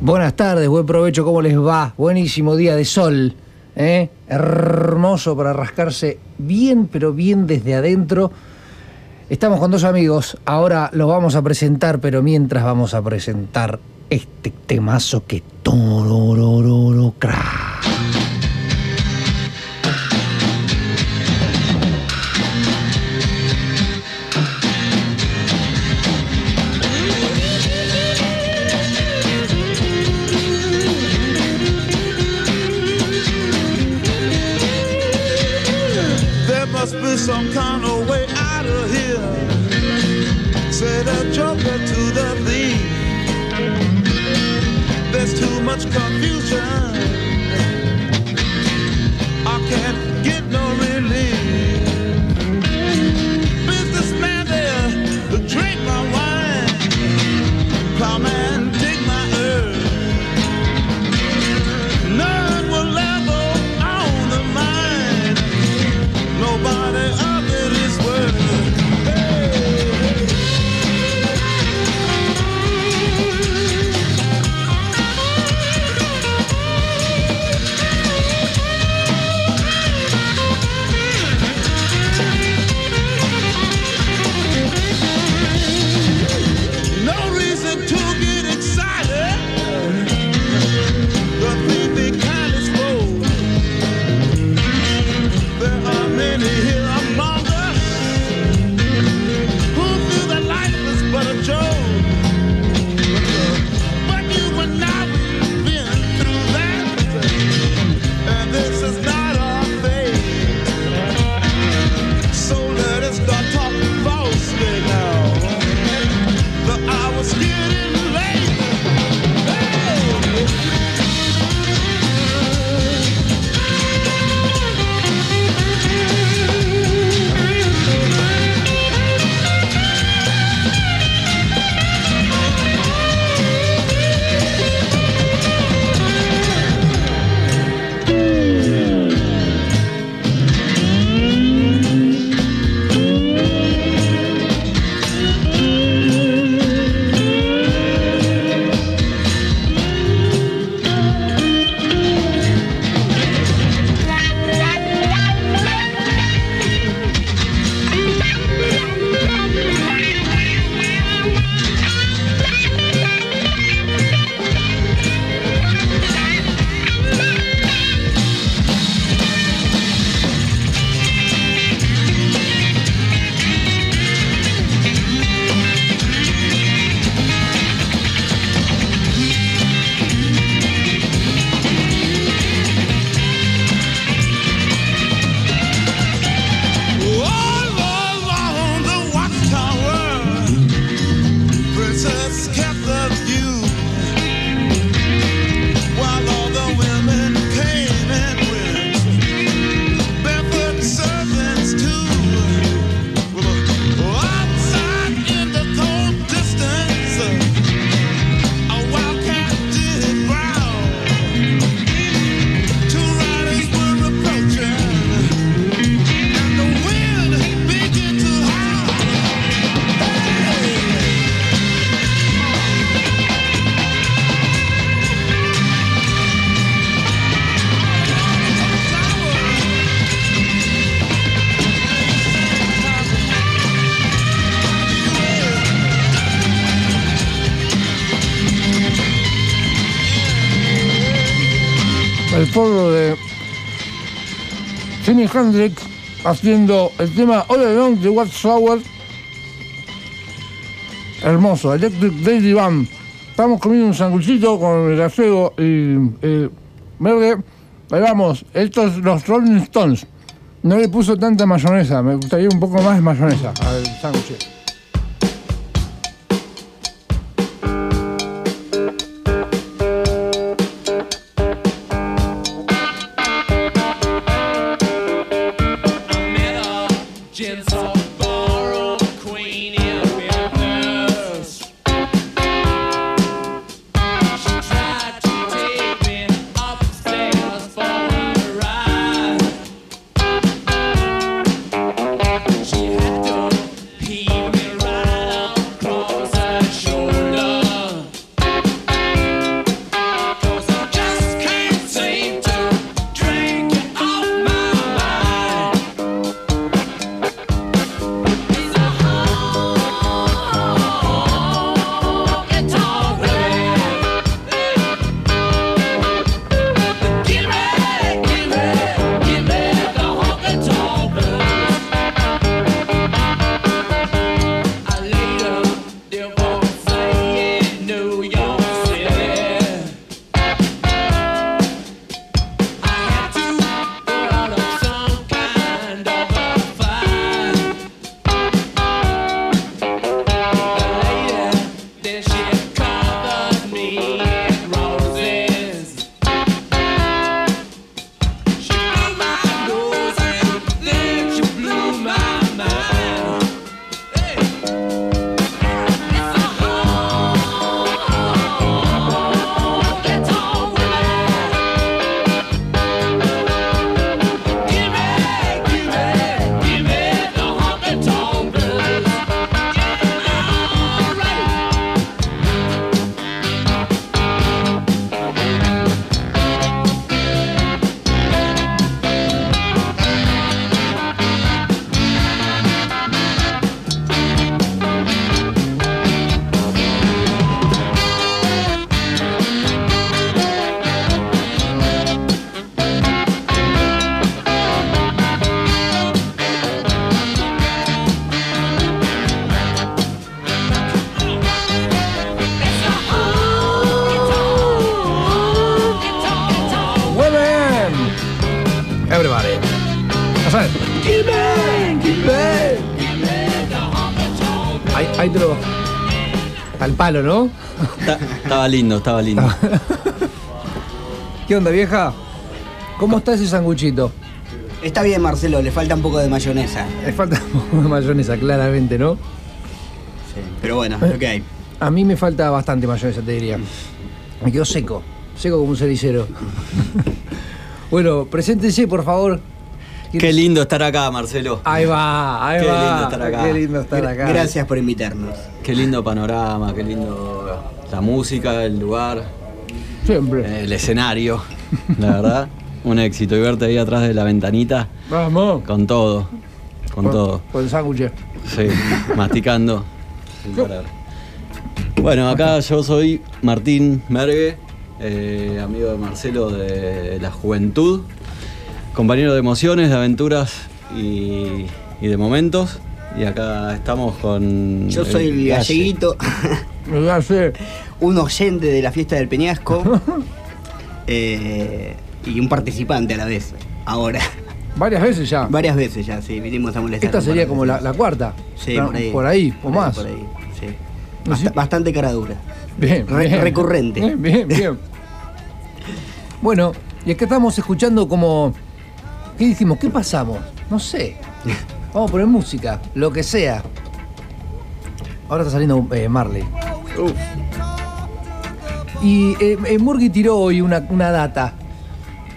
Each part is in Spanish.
Buenas tardes, buen provecho, ¿cómo les va? Buenísimo día de sol, ¿eh? hermoso para rascarse bien, pero bien desde adentro. Estamos con dos amigos, ahora los vamos a presentar, pero mientras vamos a presentar este temazo que torororo Hendrix haciendo el tema All Along the Watchtower. Hermoso, Electric Daily Band. Estamos comiendo un sanguchito con el gallego y el verde. Ahí vamos, estos los Rolling Stones. No le puso tanta mayonesa, me gustaría un poco más de mayonesa al sándwich. ¿No? Ta- Estaba lindo, estaba lindo. ¿Qué onda, vieja? ¿Cómo está ese sanguchito? Está bien, Marcelo, le falta un poco de mayonesa. Le falta un poco de mayonesa, claramente, ¿no? Sí. Pero bueno, lo que hay. A mí me falta bastante mayonesa, te diría. Me quedó seco, seco como un cenicero. bueno, preséntese, por favor. Qué lindo estar acá, Marcelo. Ahí va, ahí Qué va. lindo estar acá. Qué lindo estar acá. Gracias por invitarnos. Qué lindo panorama, qué lindo la música, el lugar, Siempre. el escenario. La verdad, un éxito. Y verte ahí atrás de la ventanita Vamos. con todo. Con todo. Con el sándwich. Sí, masticando. sin parar. Bueno, acá yo soy Martín Mergue, eh, amigo de Marcelo de la juventud, compañero de emociones, de aventuras y, y de momentos. Y acá estamos con. Yo soy el Galle. galleguito, sé. un oyente de la fiesta del Peñasco eh, y un participante a la vez. Ahora, Varias veces ya. varias veces ya, sí, vinimos a molestar. Esta sería como la, cuarta. Sí, No, por ahí. Por ahí, o Por más. Por ahí, sí. Bastante cara dura. Bien, Re- bien. recurrente. Bien, bien, bien. bueno, y es que estamos escuchando como. ¿Qué dijimos? ¿Qué pasamos? No sé. Vamos a poner música, lo que sea. Ahora está saliendo eh, Marley. Y eh, eh, Murgui tiró hoy una, una data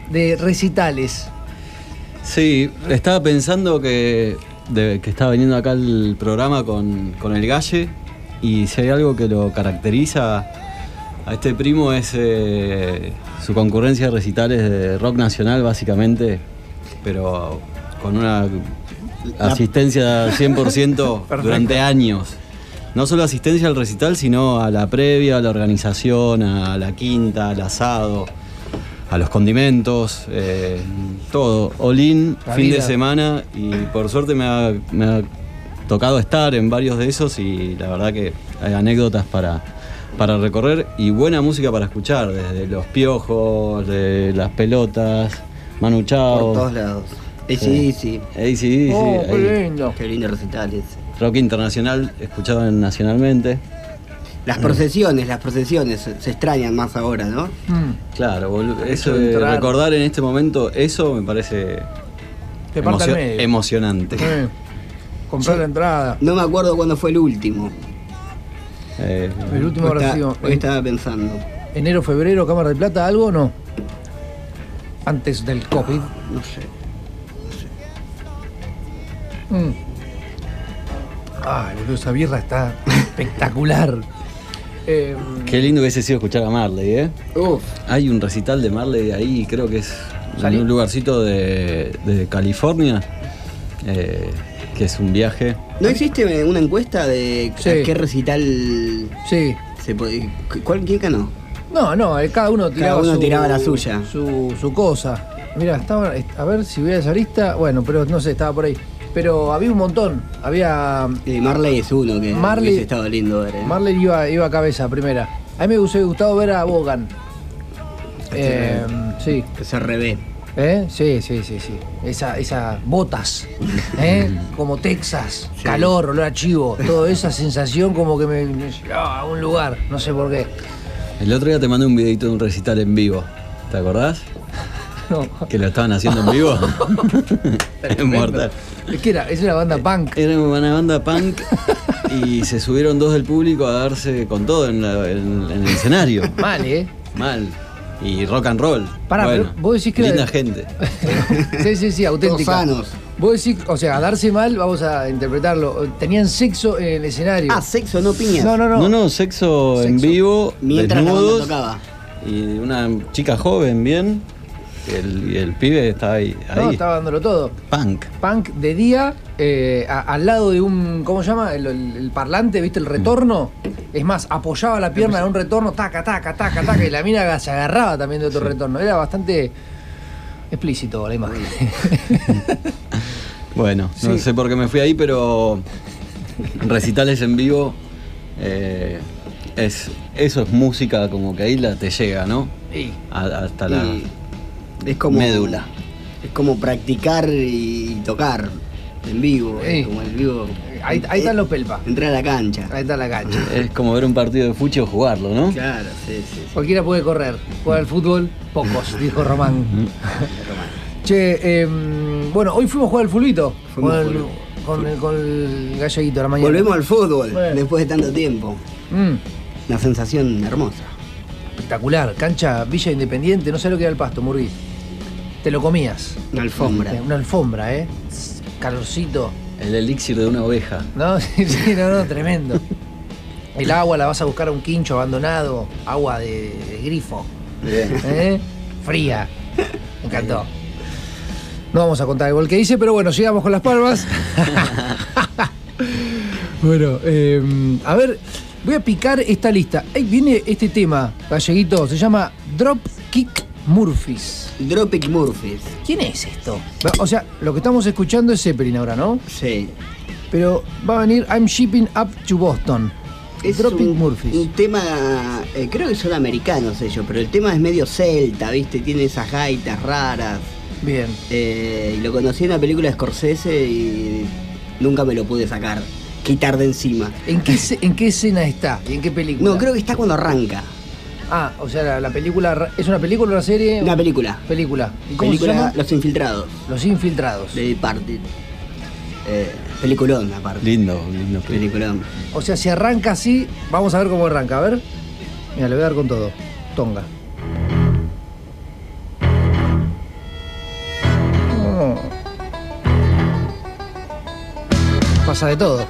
de recitales. Sí, estaba pensando que, de- que estaba viniendo acá el programa con, con el Galle y si hay algo que lo caracteriza a este primo es eh, su concurrencia de recitales de rock nacional básicamente, pero con una asistencia 100% durante años. No solo asistencia al recital, sino a la previa, a la organización, a la quinta, al asado, a los condimentos, eh, todo. All-in, La fin de semana y por suerte me ha, me ha tocado estar en varios de esos y la verdad que hay anécdotas para, para recorrer y buena música para escuchar, desde los piojos, de las pelotas, Manu Chao. Por todos lados. Eh, Sí. sí, sí. Ahí sí, sí, oh, ahí. qué lindo. Qué lindo recitales. Rock internacional, escuchado en- nacionalmente. Las procesiones, las procesiones se extrañan más ahora, ¿no? Mm, Claro, eso de recordar en este momento, eso me parece te parte al emocio- medio. emocionante. Eh, comprar la entrada. No me acuerdo cuándo fue el último. Eh, El último Hoy habrá está- sido hoy en estaba pensando. enero, febrero, Cámara de Plata, ¿algo o no? Antes del COVID. No sé. Mm. Ay, boludo, esa birra está espectacular. Eh, Qué lindo hubiese sido escuchar a Marley, ¿eh? Uf. Hay un recital de Marley ahí, creo que es Salí. en un lugarcito de, de California, eh, que es un viaje. ¿No existe una encuesta de Sí. a qué recital sí. se puede. ¿Cuál quién ganó? No, no, eh, cada uno tiraba, uno su, tiraba la suya. Su, su cosa. Mira, estaba. A ver si voy a esa lista. Bueno, pero no sé, estaba por ahí. Pero había un montón. Había. Eh, Marley es uno que Marley- hubiese estado lindo ver. ¿eh? Marley iba, iba a cabeza primera. A mí me hubiese gustado ver a Bogan. Eh, sí. Que se revé. ¿Eh? Sí, sí, sí, sí. Esa, esa botas, ¿eh? Como Texas, Sí. calor, olor a chivo, toda esa sensación como que me, me llevaba a un lugar, no sé por qué. El otro día te mandé un videito de un recital en vivo. ¿Te acordás? No. Que lo estaban haciendo en vivo. es mortal. Es que era, es una banda punk. Era una banda punk y se subieron dos del público a darse con todo en, la- en- en el escenario. Mal, ¿eh? Mal. Y rock and roll. Pará, bueno, pero vos decís que linda de- gente. sí, sí, sí, auténtica. Todos sanos. Vos decís, o sea, a darse mal, vamos a interpretarlo. Tenían sexo en el escenario. Ah, sexo, no piñas. no, no, no. No, no, sexo, en vivo, Mientras la banda desnudos. tocaba. Y una chica joven, bien. Y el, el pibe está ahí. No, estaba dándolo todo. Punk. Punk de día, eh, a- al lado de un, ¿cómo se llama? El, el- el parlante, ¿viste? El retorno. Es más, apoyaba la pierna en un retorno, taca, taca, taca, taca, y la mina se agarraba también de otro retorno. Era bastante explícito la imagen. Bueno, no Sí. sé por qué me fui ahí, pero recitales en vivo, eh, es, eso es música como que ahí la te llega, ¿no? A- hasta la Y es como. médula. Es como practicar y tocar en vivo. Sí. es Como en vivo. Ahí, ahí están los pelpa. Entrar a la cancha. Ahí está la cancha. Es como ver un partido de fuchi o jugarlo, ¿no? Claro, sí, sí. sí. Cualquiera puede correr. Jugar al fútbol, pocos, dijo Román. che, em, bueno, hoy fuimos a jugar al fulbito. Fuimos Con el, con, el, con el galleguito a la mañana. Volvemos al fútbol Bueno. después de tanto tiempo. Mm, Una sensación hermosa. espectacular. Cancha Villa Independiente, no sé lo que era el pasto, Murgui. Te lo comías. Una alfombra. Una alfombra, ¿eh? Calorcito. El elixir de una oveja. No, sí, sí, no, no, tremendo. El agua la vas a buscar a un quincho abandonado, agua de, de grifo, Bien. ¿eh? fría. Me encantó. No vamos a contar el gol que hice, pero bueno, sigamos con las palmas. bueno, eh, a ver, voy a picar esta lista. Ahí viene este tema, galleguito, se llama Drop Kick Murphys. Dropic Murphys. ¿Quién es esto? O sea, lo que estamos escuchando es Zeppelin ahora, ¿no? Sí. Pero va a venir I'm Shipping Up to Boston. Es Dropping un, Murphys. un tema, eh, creo que son americanos ellos, pero el tema es medio celta, ¿viste? Tiene esas gaitas raras. Bien. Eh, y lo conocí en una película de Scorsese y nunca me lo pude sacar, quitar de encima. ¿En qué, ¿En qué escena está? ¿Y en qué película? No, creo que está cuando arranca. Ah, o sea, la, la película. ¿Es una película o una serie? Una película. Película. ¿Y cómo película se llama? Los Infiltrados, Los Infiltrados. de Departed. Eh, peliculón, aparte. Lindo, lindo. Peliculón. O sea, si arranca así, vamos a ver cómo arranca. A ver. Mira, le voy a dar con todo. Tonga. Oh. Pasa de todo.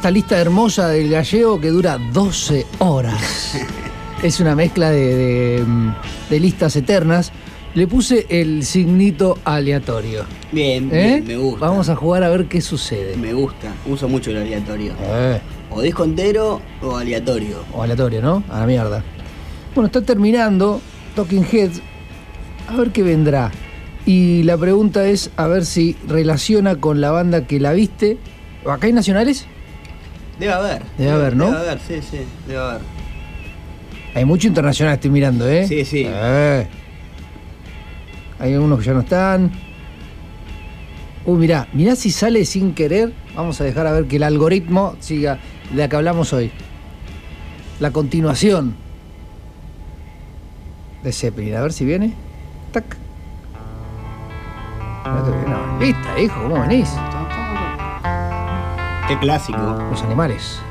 Esta lista hermosa del gallego que dura 12 horas. es una mezcla de, de, de listas eternas. Le puse el signito aleatorio. Bien, ¿eh? bien, me gusta. Vamos a jugar a ver qué sucede. Me gusta. Uso mucho el aleatorio. Eh, O disco entero o aleatorio. o aleatorio, ¿no? A la mierda. Bueno, está terminando Talking Heads. A ver qué vendrá. Y la pregunta es a ver si relaciona con la banda que la viste. ¿Acá hay nacionales? Debe haber. Debe haber, ¿no? Debe haber, sí, sí. Debe haber. Hay mucho internacional, estoy mirando, ¿eh? Sí, sí. Eh. Hay algunos que ya no están. Uy, mirá, mirá si sale sin querer. Vamos a dejar a ver que el algoritmo siga de la que hablamos hoy. La continuación de Zeppelin. A ver si viene. Tac. No te no, Vista, hijo, ¿cómo venís? Clásico. Los animales.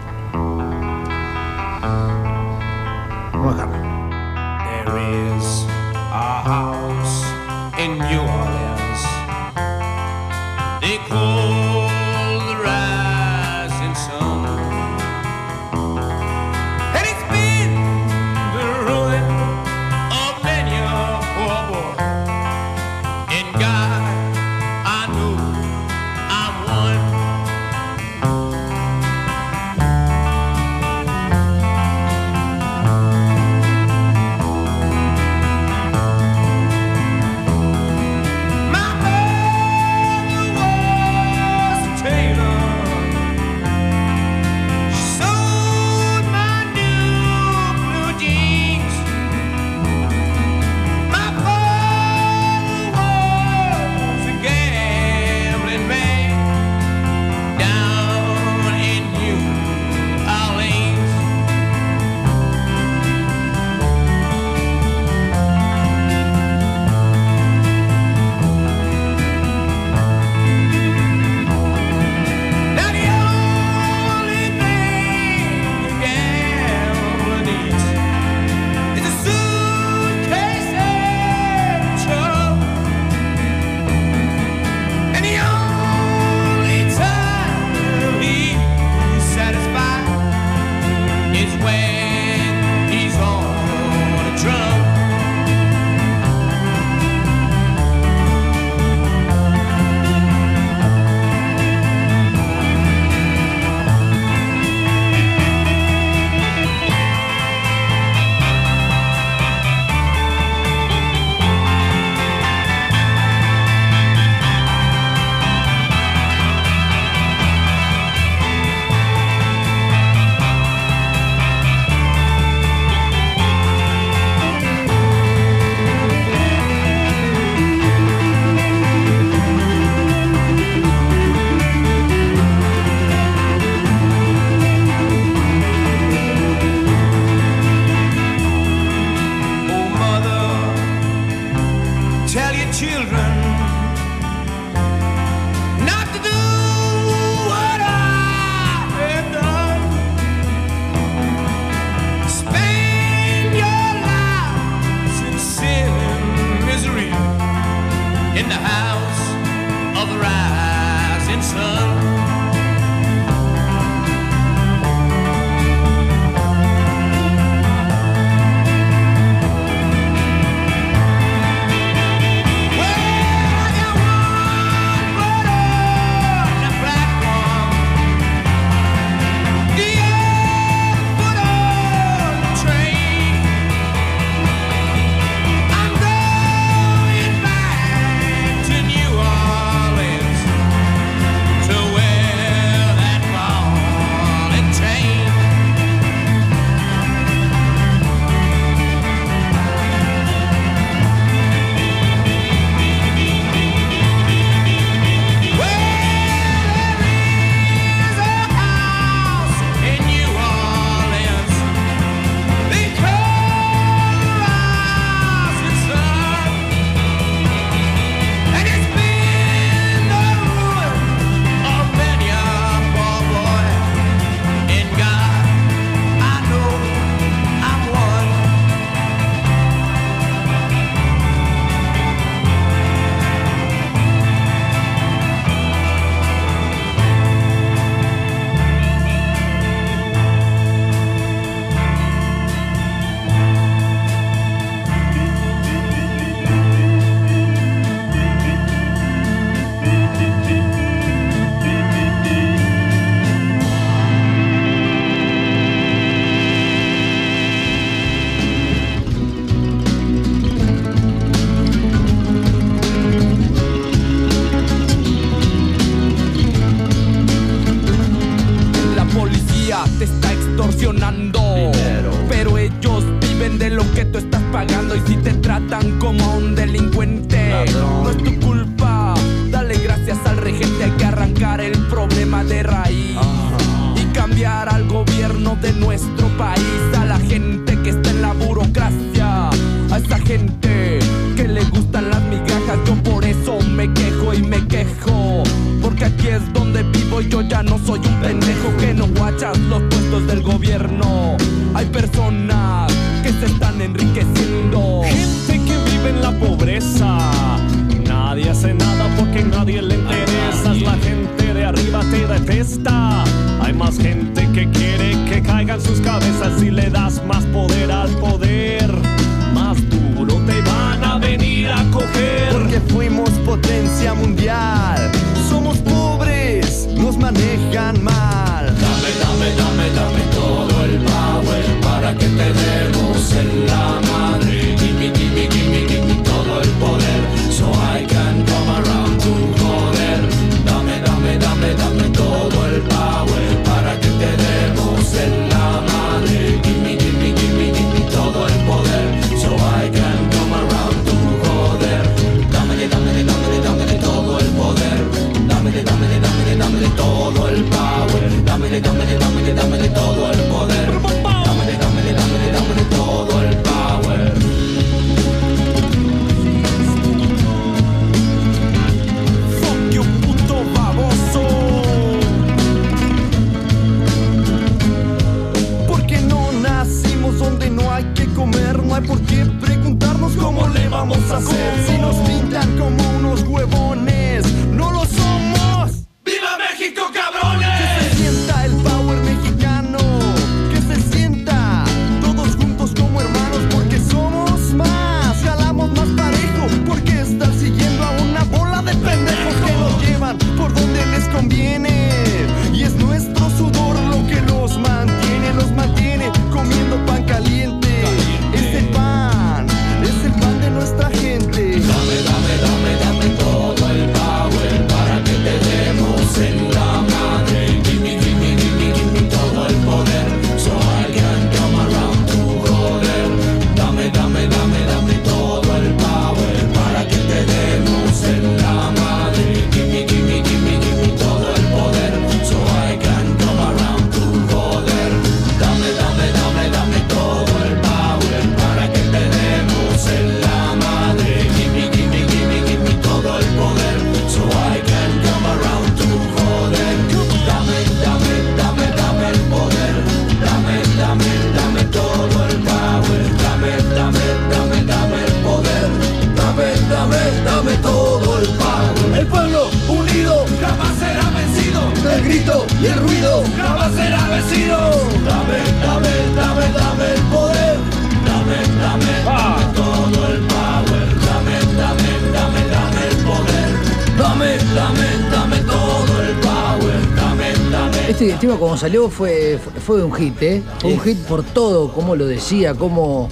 Como salió fue, fue un hit, ¿eh? Fue un hit por todo, como lo decía, como...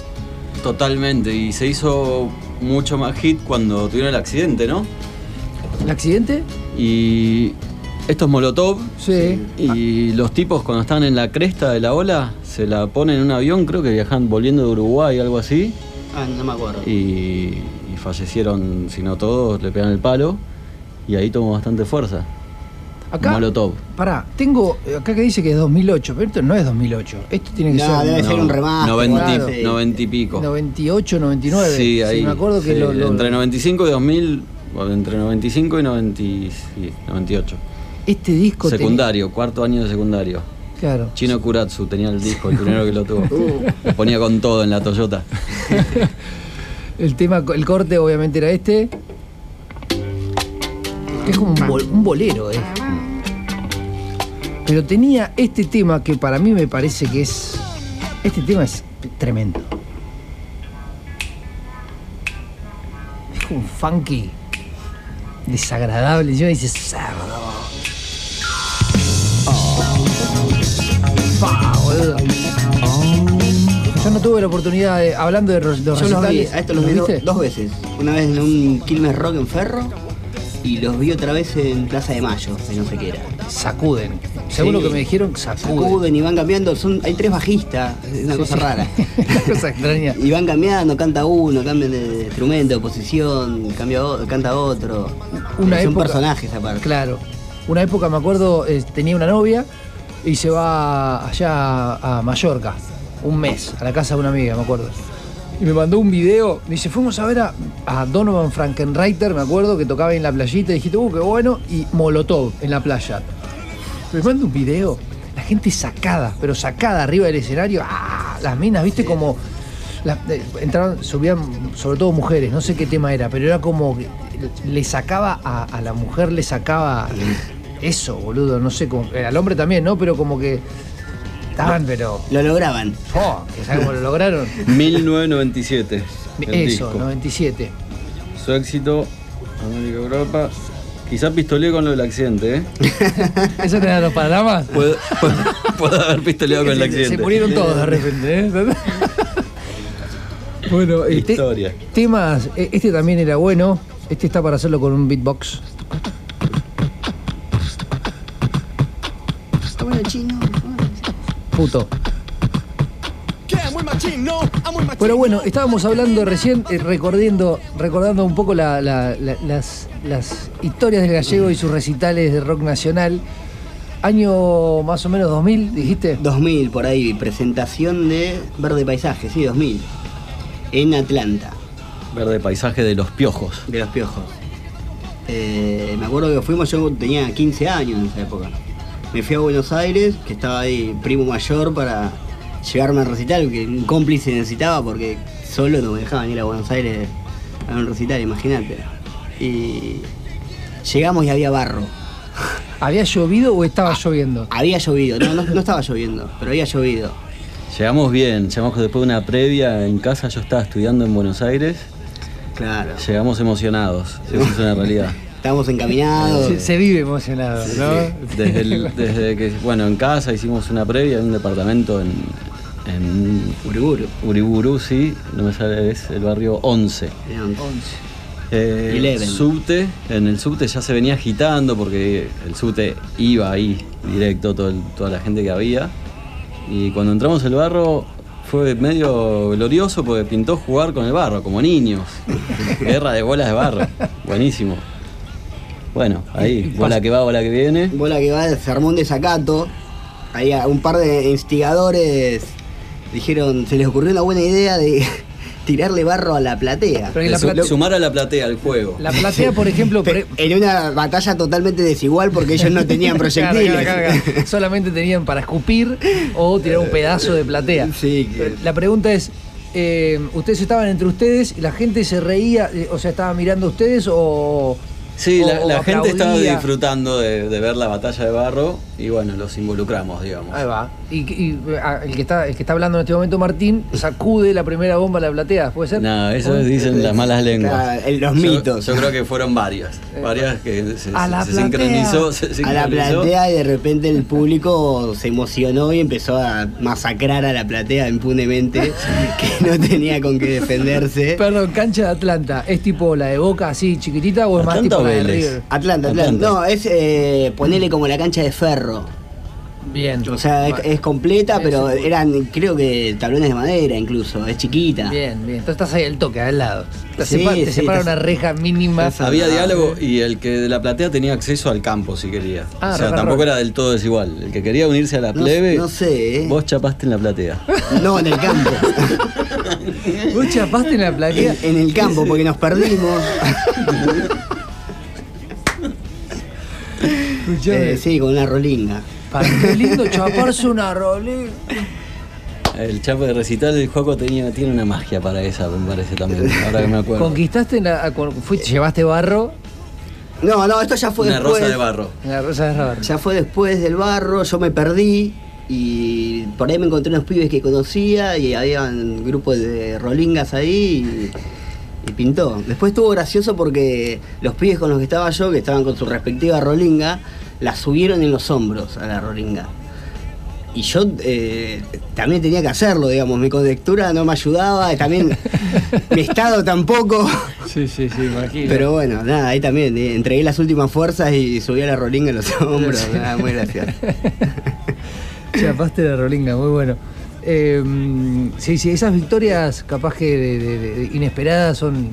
Totalmente, y se hizo mucho más hit cuando tuvieron el accidente, ¿no? ¿El accidente? Y esto es Molotov. Sí. Y los tipos cuando están en la cresta de la ola se la ponen en un avión, creo que viajan volviendo de Uruguay, algo así. Ah, no me acuerdo. Y, y fallecieron, si no todos, le pegan el palo. Y ahí tomó bastante fuerza. Acá, Molotov. pará, tengo eh, acá que dice que es 2008, pero esto no es 2008. Esto tiene que No, ser debe ser un remaster. 90, claro. y- 90 y pico. 98, 99. Sí, ahí. me acuerdo que sí, lo, lo- entre 95 y 2000, o entre 95 y 90 y- sí, 98. este disco Secundario, cuarto año de secundario. claro. Chino Kuratsu tenía el disco, el primero que lo tuvo. Lo ponía con todo en la Toyota. El tema, el corte obviamente era este. Es como un, bol- un bolero, eh. Pero tenía este tema que para mí me parece que es. Este tema es tremendo. Es como un funky desagradable. Yo dice cerdo. Pa, boludo. Yo no tuve la oportunidad de. Hablando de los, los Yo los vi, recitales, a estos los vi do- dos veces. Una vez en un Quilmes Rock en Ferro y los vi otra vez en Plaza de Mayo, que no sé qué era. Sacuden. Según Sí. lo que me dijeron, sacuden. Sacuden y van cambiando. Son, hay tres bajistas, es una Sí, cosa sí. rara. Una cosa extraña. Y van cambiando, canta uno, cambian de instrumento, de posición, cambia canta otro. Una Son época- personajes aparte. Claro. Una época, me acuerdo, eh, tenía una novia y se va allá a Mallorca, un mes, a la casa de una amiga, me acuerdo. Y me mandó un video, me dice, fuimos a ver a, a Donovan Frankenreiter, me acuerdo, que tocaba en la playita, y dijiste, uh, qué bueno, y Molotov en la playa. Me manda un video, la gente sacada, pero sacada arriba del escenario, ¡ah! las minas, viste, como... las- eh, entraron, subían sobre todo mujeres, no sé qué tema era, pero era como le sacaba a, a la mujer, le sacaba eso, boludo, no sé, como, al hombre también, ¿no? Pero como que estaban, pero... Lo lograban. Oh, que ¿sabes cómo lo lograron? 1997. el Eso, disco. 97. Su éxito, América Europa. Quizá pistoleé con lo del accidente, ¿eh? ¿Eso te da los panoramas? Puedo, puedo- puedo haber pistoleado con el accidente. Se murieron todos de repente, ¿eh? bueno, este, Historia. temas, eh, este también era bueno. Este está para hacerlo con un beatbox. Puto. Pero bueno, estábamos hablando recién, eh, recordando, recordando un poco la- la- la- las, las historias del gallego y sus recitales de rock nacional. Año más o menos 2000, dijiste. 2000 por ahí, presentación de Verde Paisaje, sí, 2000. En Atlanta, Verde paisaje de los piojos. de los piojos. Eh, me acuerdo que fuimos, yo tenía 15 años en esa época. Me fui a Buenos Aires, que estaba ahí primo mayor para llevarme al recital, que un cómplice necesitaba porque solo no me dejaban ir a Buenos Aires a un recital, imagínate. Y llegamos y había barro. ¿Había llovido o estaba lloviendo? Había llovido, no, no, no estaba lloviendo, pero había llovido. Llegamos bien, llegamos después de una previa en casa, yo estaba estudiando en Buenos Aires, Claro. llegamos emocionados, eso es una realidad. Estábamos encaminados. Se, se vive emocionado, ¿no? Desde, el- desde que, bueno, en casa hicimos una previa en un departamento en, en Uriburu. Uriburu, sí, no me sale, es el barrio 11. Eran Eh, subte, en el subte ya se venía agitando porque el subte iba ahí directo todo el- toda la gente que había. Y cuando entramos el barro fue medio glorioso porque pintó jugar con el barro, como niños. Guerra de bolas de barro. Buenísimo. Bueno, ahí, bola que va, bola que viene. Bola que va, se armó un desacato. Ahí un par de instigadores dijeron, se les ocurrió una buena idea de tirarle barro a la platea. Pero la plate- Sumar a la platea al juego. La platea, por ejemplo, Pe- pre- En una batalla totalmente desigual porque ellos no tenían proyectiles. Solamente tenían para escupir o tirar un pedazo de platea. Sí, que- La pregunta es, eh, ¿ustedes estaban entre ustedes y la gente se reía, eh, o sea, estaba mirando a ustedes o... Sí, o- la, o gente estaba disfrutando de, de ver la batalla de barro y bueno, los involucramos, digamos. Ahí va. Y, y, ah, el, que está, el que está hablando en este momento, Martín, sacude la primera bomba a la platea, ¿puede ser? No, eso dicen las malas lenguas. El- los mitos. Yo, creo que fueron varias. Varias que se, A la se sincronizó. se a la sincronizó. platea y de repente el público se emocionó y empezó a masacrar a la platea impunemente, que no tenía con qué defenderse. Perdón, cancha de Atlanta, ¿es tipo la de Boca así chiquitita o es más Atlanta tipo o la de. River? Atlanta, Atlanta. Atlanta. No, es eh, ponerle como la cancha de ferro. Bien. O sea, es, completa, pero sí. eran, creo que tablones de madera incluso, es chiquita. Bien, bien. Entonces estás ahí al toque, al lado. Te, Sí, sepa- te sí, separa una reja mínima. Había Ah, diálogo y el que de la platea tenía acceso al campo si quería. Ah, o sea, tampoco era del todo desigual. El que quería unirse a la No- plebe, no sé, ¿eh? vos chapaste en la platea. No, en el campo. Vos chapaste en la platea. en, en el campo, porque nos perdimos. Eh, sí, con una rolinga. para qué lindo chaparse una rolé. El chapo de recital del Juaco tenía, tiene una magia para esa, me parece también. Ahora que me acuerdo. Conquistaste la. llevaste barro No, no, esto ya fue Una después. rosa de barro. en la rosa de barro. Ya fue después del barro, yo me perdí y por ahí me encontré unos pibes que conocía y había un grupo de rolingas ahí y, y pintó. Después estuvo gracioso porque los pibes con los que estaba yo, que estaban con su respectiva rolinga, la subieron en los hombros a la rolinga. y yo eh, también tenía que hacerlo, digamos. Mi conjectura no me ayudaba, también mi estado tampoco. Sí, sí, sí, imagino. Pero bueno, nada, ahí también eh, entregué las últimas fuerzas y subí a la rolinga en los hombros. nada, muy gracioso. Chapaste la rolinga, muy bueno. Eh, sí, sí, esas victorias capaz que de- de- de- inesperadas son...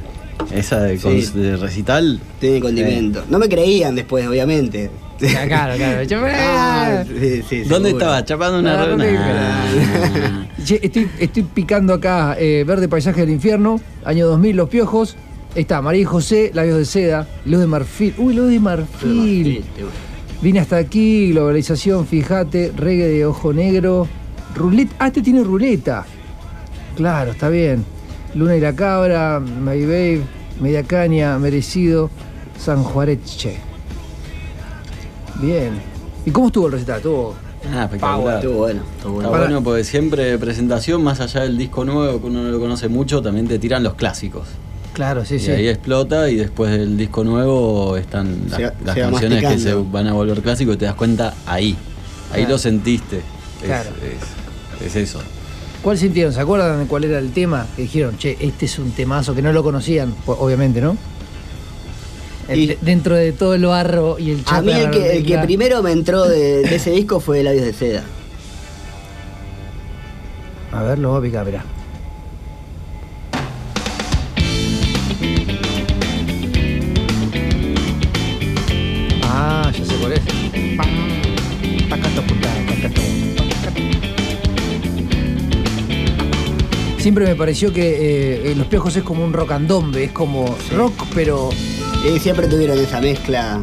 Esa Sí. de recital. Tiene condimento. No me creían después, obviamente. Ah, Claro, claro. Ah, sí, sí, ¿Dónde estaba? Chapando una rana. rolinga. Che, estoy, estoy picando acá eh, Verde Paisaje del Infierno, año 2000, Los Piojos. Ahí está, María y José, Labios de Seda, Luz de Marfil. Uy, Luz de Marfil. Vine hasta aquí, globalización, fíjate, reggae de ojo negro. Ruleta. Ah, este tiene ruleta. Claro, está bien. Luna y la cabra, My Babe, Media Caña, Merecido, San Juareche. Bien. ¿Y cómo estuvo el recital? ¿Estuvo Ah, espectacular. Estuvo bueno, estuvo bueno. Está bueno porque siempre presentación, más allá del disco nuevo que uno no lo conoce mucho, también te tiran los clásicos. Claro, sí, y sí. ahí explota y después del disco nuevo están las, Se va- las se va canciones que se van a volver clásicos y te das cuenta ahí. Ahí Claro. lo sentiste. Es, Claro. es- es eso. ¿Cuál sintieron? ¿Se acuerdan de cuál era el tema? Que dijeron, che, este es un temazo que no lo conocían, obviamente, ¿no? El- Y- dentro de todo el barro y el A mí el que, el primero me entró de, de ese disco fue Labios de Seda. A ver, lo voy a picar, mirá. Ah, ya sé cuál es. Siempre me pareció que eh, Los Piojos es como un rock andombe, es como rock, pero Y siempre tuvieron esa mezcla.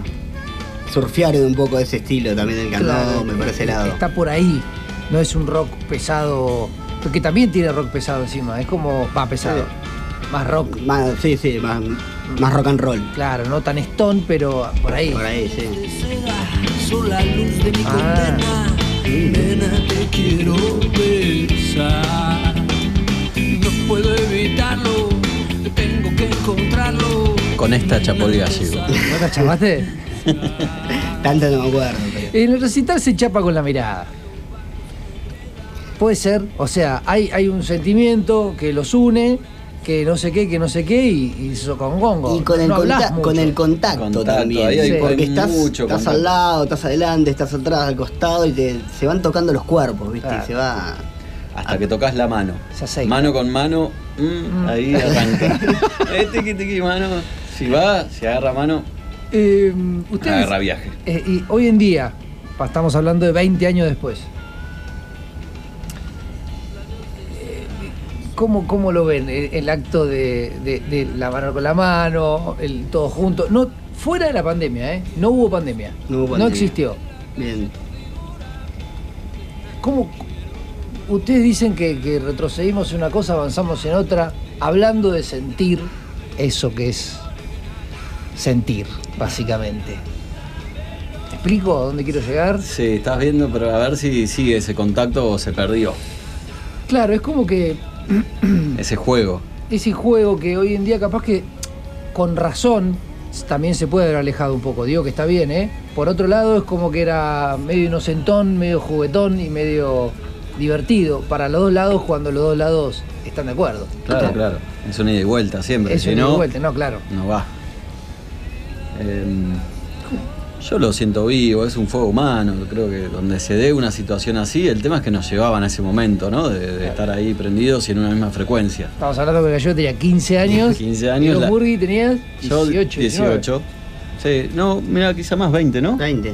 Surfearon un poco de ese estilo también del cantón, me parece lado. Está por ahí. No es un rock pesado. Porque también tiene rock pesado encima. Es como. Va, pesado. Más rock. Más, sí, sí, más, más rock and roll. Claro, no tan stone, pero por ahí. Por ahí, sí. Son la luz de mi Ah. condena. Nena, te quiero besar. No puedo evitarlo. Tengo que encontrarlo. Con esta chapó el gallego. ¿No te chamaste? Tanto no me acuerdo. pero- En el recital se chapa con la mirada. Puede ser, o sea, hay, hay un sentimiento que los une, que no sé qué, que no sé qué, y, y eso con gongo. Y con el, no conta- mucho. con el contacto, Contacto, también. ahí porque estás, mucho estás al lado, estás adelante, estás atrás, al costado y te, se van tocando los cuerpos, ¿viste? Claro. Y se va. Hasta que tocas la mano. Se. Mano con mano, mm, ahí arranca. eh, tiqui, tiqui, mano. Si va, si agarra mano, Eh, ustedes, agarra viaje. eh, y hoy en día, estamos hablando de 20 años después. Eh, ¿Cómo, cómo lo ven el, el acto de, de- de la mano con la mano, el todo junto? No, fuera de la pandemia, ¿eh? No hubo pandemia. No hubo pandemia. existió. Bien. ¿Cómo? Ustedes dicen que, que retrocedimos en una cosa, avanzamos en otra, hablando de sentir eso que es sentir, básicamente. ¿Me explico a dónde quiero llegar? Sí, estás viendo, pero a ver si sigue ese contacto o se perdió. Claro, es como que Ese juego. ese juego que hoy en día capaz que con razón también se puede haber alejado un poco. Digo que está bien, ¿eh? Por otro lado es como que era medio inocentón, medio juguetón y medio divertido para los dos lados cuando los dos lados están de acuerdo. Claro, claro. Es una ida y vuelta siempre. Es si un ida y no, vuelta, no, claro. no va. Em, yo lo siento vivo, es un fuego humano. Creo que donde se dé una situación así, el tema es que nos llevaban a ese momento, ¿no? De, de estar ahí prendidos y en una misma frecuencia. Estamos hablando que yo tenía 15 años. 15 años, Y la- Burgi tenías 18. Yo 19. 18. Sí, no, mira, quizá más 20, ¿no? 20.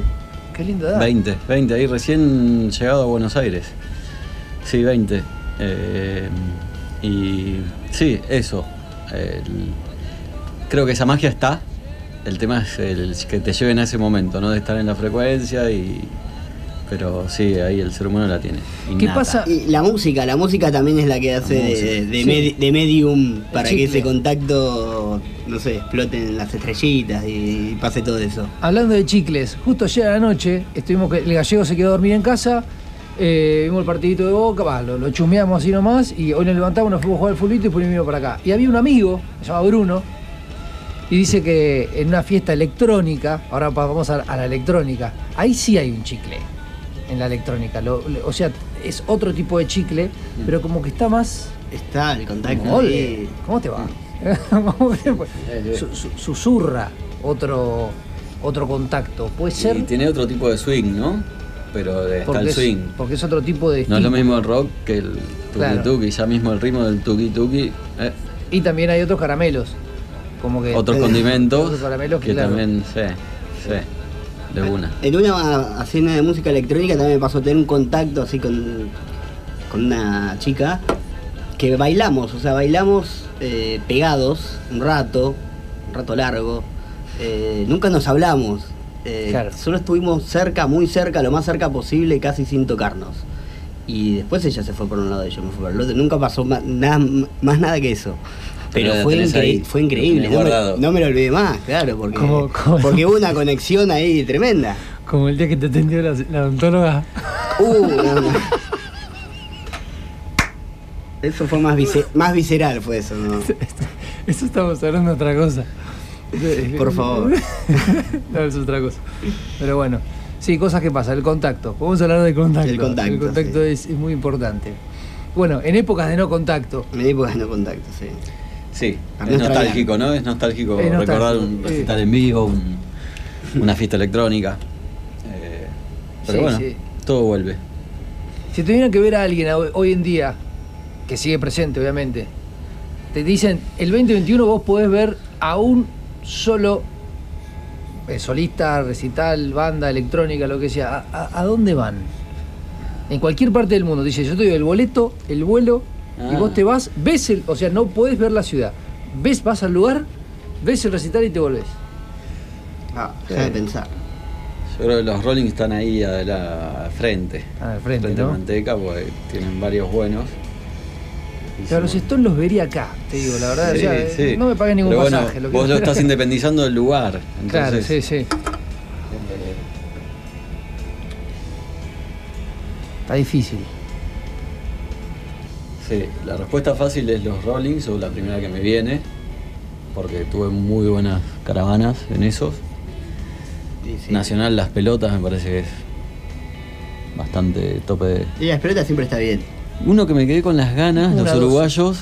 Qué linda edad. 20, 20, ahí recién llegado a Buenos Aires. Sí, 20. Eh, y sí, eso. El- creo que esa magia está. El tema es el que te lleven a ese momento, ¿no? De estar en la frecuencia y. Pero sí, ahí el ser humano la tiene. ¿Qué pasa? Y la música, la música también es la que hace La de, música. de Sí. medi- de medium para que ese contacto, no sé, exploten las estrellitas y pase todo eso. Hablando de chicles, justo ayer a la noche, estuvimos que el gallego se quedó a dormir en casa, eh, vimos el partidito de Boca, lo, lo chusmeamos así nomás, y hoy nos levantamos, nos fuimos a jugar al fulbito y después vino para acá. Y había un amigo, se llama Bruno, y dice que en una fiesta electrónica, ahora vamos a, a la electrónica, ahí sí hay un chicle. en la electrónica. Lo- lo- o sea, es otro tipo de chicle, pero como que está más. Está el contacto. ¿Cómo te va? ¿Cómo que- Su- su- susurra otro, otro contacto. Puede ser. Y tiene otro tipo de swing, ¿no? Pero de, está el es, swing. porque es otro tipo de No es lo mismo el rock que el tuki Claro. tuki, ya mismo el ritmo del tuki tuki. eh, Y también hay otros caramelos. Como que. otros eh, condimentos otros caramelos que claro. también, sí, sí, de una. En una cena de música electrónica también me pasó tener un contacto así con, con una chica que bailamos, o sea, bailamos eh, pegados un rato, un rato largo. Eh, nunca nos hablamos. eh, Claro. Solo estuvimos cerca, muy cerca, lo más cerca posible, casi sin tocarnos. Y después ella se fue por un lado y yo me fui por el otro. Nunca pasó ma- nada, más nada que eso. Pero fue, incre- ahí, fue increíble. No me, no me lo olvidé más, claro, porque, ¿Cómo- cómo? porque hubo una conexión ahí tremenda. Como el día que te atendió la, la odontóloga. Uh, no, no. Eso fue más, más visceral, fue eso, ¿no? Eso estamos hablando de otra cosa. Por favor. no, es otra cosa. Pero bueno, sí, cosas que pasan. El contacto. Vamos a hablar del contacto. El contacto, El contacto sí. es, es muy importante. Bueno, en épocas de no contacto. En época de no contacto, sí. Sí, es nostálgico, ¿no? Es nostálgico Es nostálgico, recordar un eh. recital en vivo, un- una fiesta electrónica. Eh, pero Sí, bueno, sí. todo vuelve. Si tuvieran que ver a alguien hoy, en día, que sigue presente, obviamente, te dicen, el 2021 vos podés ver a un solo eh, solista, recital, banda, electrónica, lo que sea. ¿A, a- a dónde van? En cualquier parte del mundo. Dice, yo te doy el boleto, el vuelo, y Ah. vos te vas, ves el, o sea, no podés ver la ciudad. Ves, vas al lugar, ves el recital y te volvés. Ah, déjame pensar. Yo creo que los Rolling están ahí a la al frente. Ah, al frente, de ¿no? Manteca, porque tienen varios buenos. Y Pero a los Stones los vería acá, te digo, la verdad. Sí, o sea, eh, sí. No me paguen ningún Pero bueno, pasaje. que vos lo estás independizando del lugar. Claro, sí, sí. Está difícil. Sí, la respuesta fácil es los Rollings o la primera que me viene, porque tuve muy buenas caravanas en esos. Sí, sí. Nacional Las Pelotas me parece que es bastante tope de... Y la pelota siempre está bien. Uno que me quedé con las ganas, Una, los dos. uruguayos,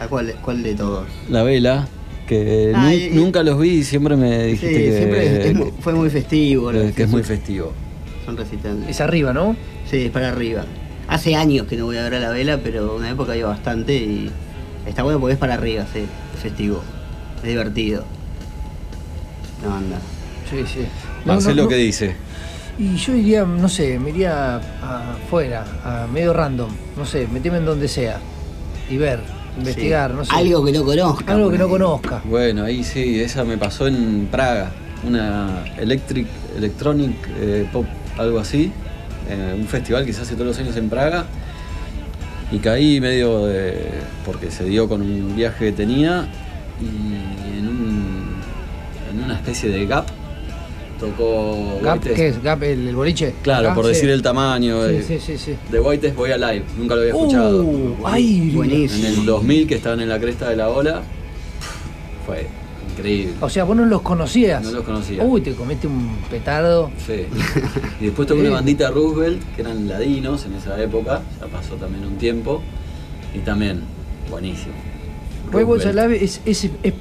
¿A cuál, cuál de todos? La Vela, que Ah, nu- y- y- nunca los vi y siempre me Sí, dijiste que, siempre es- es mu- fue muy festivo. que- es muy festivo. Son recitales. Es arriba, ¿no? Sí, es para arriba. Hace años que no voy a ver a la vela, pero una época iba bastante y está bueno porque es para arriba, sí, es festivo. Es divertido. La banda. Sí, sí. No, Marcelo, no, no. ¿qué dice? Y yo iría, no sé, me iría afuera, a medio random. No sé, meteme en donde sea. Y ver, investigar, Sí. no sé. Algo que no conozca. Algo que no conozca. Bueno, ahí sí, esa me pasó en Praga, una electric, electronic eh, pop, algo así, un festival que se hace todos los años en Praga. Y caí medio de. porque se dio con un viaje que tenía y en, un, en una especie de gap tocó. Gap, White ¿qué es? Gap, el, el boliche. Claro, Acá, por sí. decir el tamaño. Sí, de, sí, sí, sí. de White Voy Alive, nunca lo había escuchado. Uh, ay, Buenísimo. En el 2000 que estaban en la cresta de la ola, fue increíble. O sea, vos no los conocías. No los conocía. Uy, te comiste un petardo. Sí. Y después tocó una bandita Roosevelt, que eran ladinos en esa época, ya pasó también un tiempo, y también buenísimo. Roosevelt. Alive es, es- es-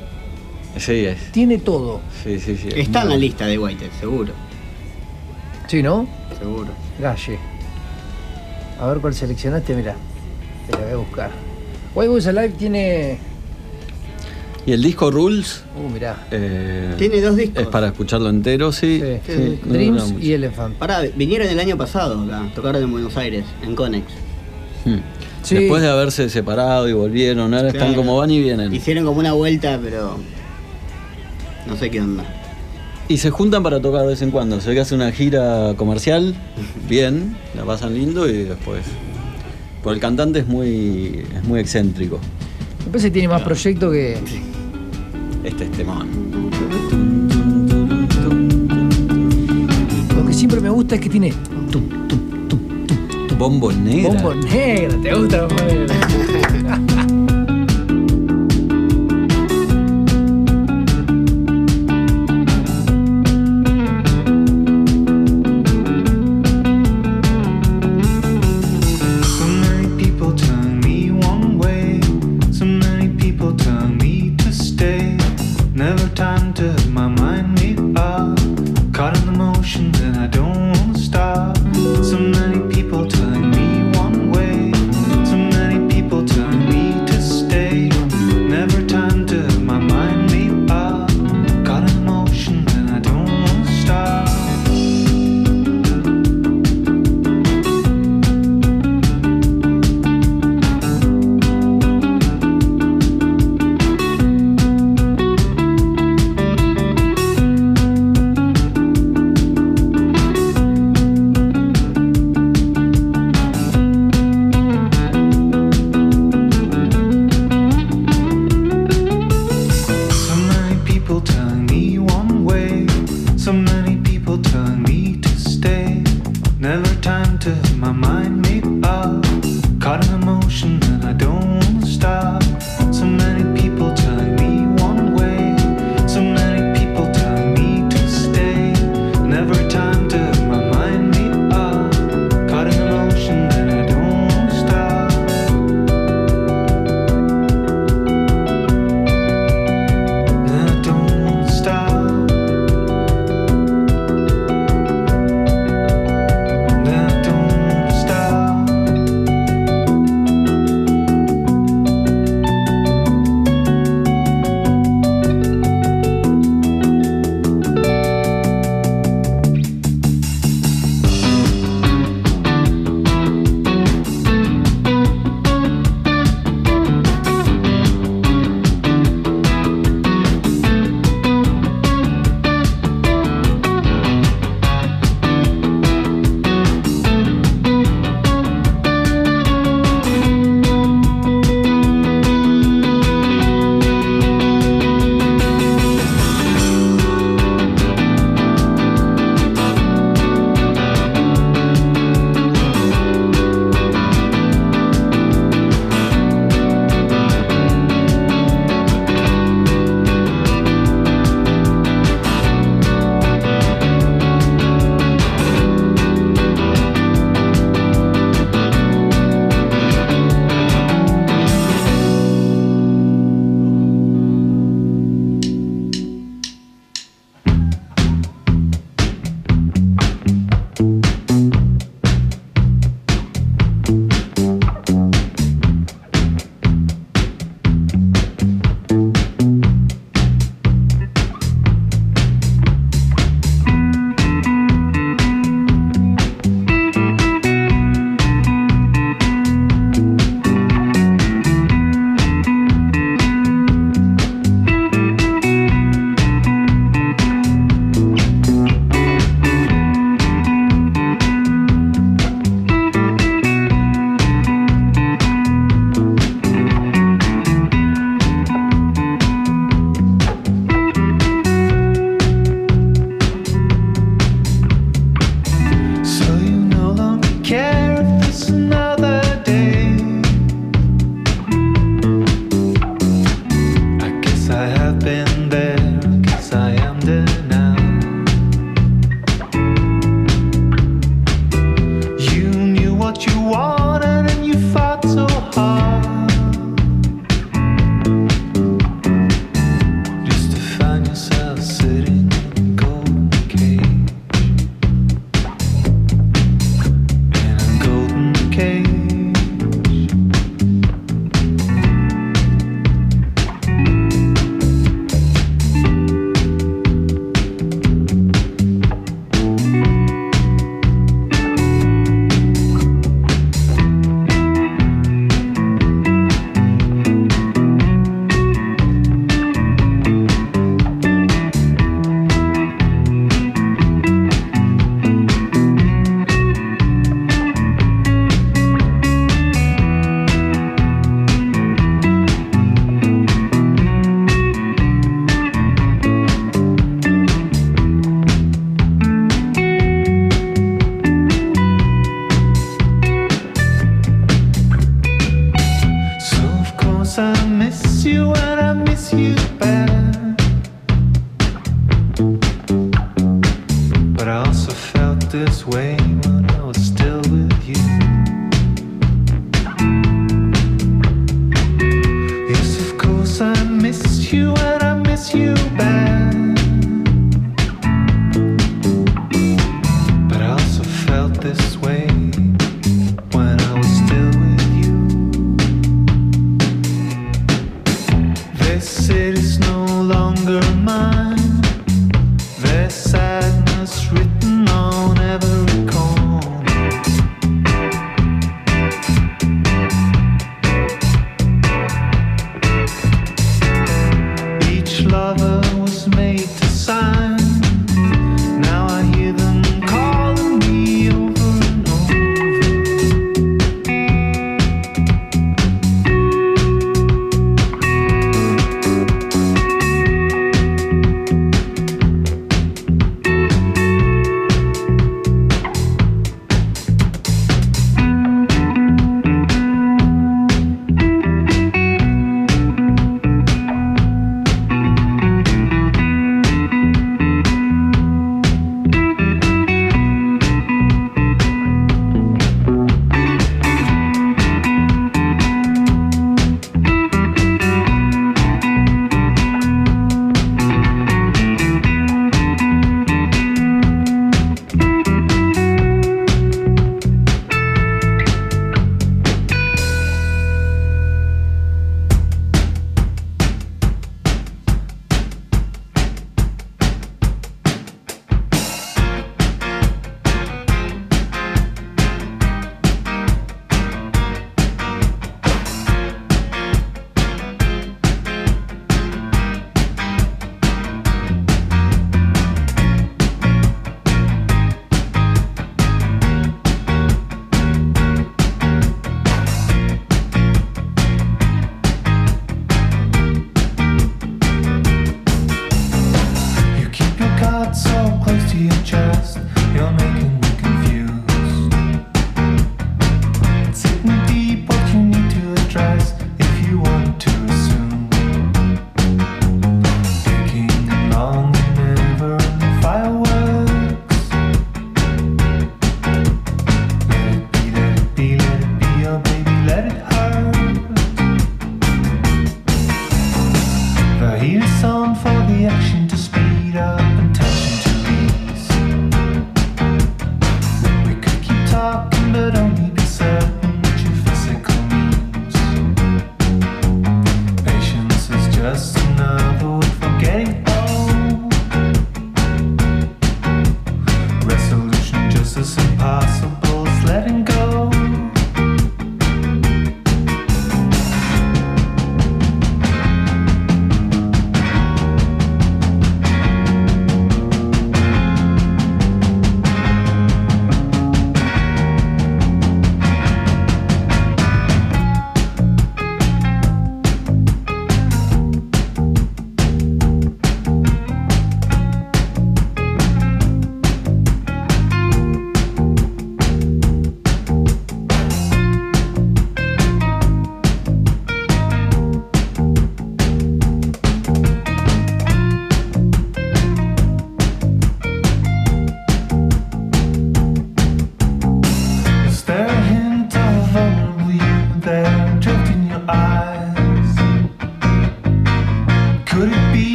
Sí, es. tiene todo. Sí, sí, sí. es Está en la lista de White, seguro. Sí, ¿no? Seguro. Galle. A ver cuál seleccionaste, mira. Te la voy a buscar. White Boys Alive tiene. Y el disco Rules. Uh, mirá. eh, Tiene dos discos. Es para escucharlo entero, sí. Sí. Sí, no Dreams y Elephant. Pará, vinieron el año pasado acá, tocaron en Buenos Aires, en Conex. Hmm. Sí. Después de haberse separado y volvieron, ahora están Claro. como van y vienen. Hicieron como una vuelta, pero. No sé qué onda. Y se juntan para tocar de vez en cuando. Se ve que hace una gira comercial, bien, la pasan lindo y después. Por el cantante es muy, es muy excéntrico. Me parece que tiene más proyecto que. Este es temón. Lo que siempre me gusta es que tiene. tum, tum, Bombo negra. bombo negro. ¿Te gusta la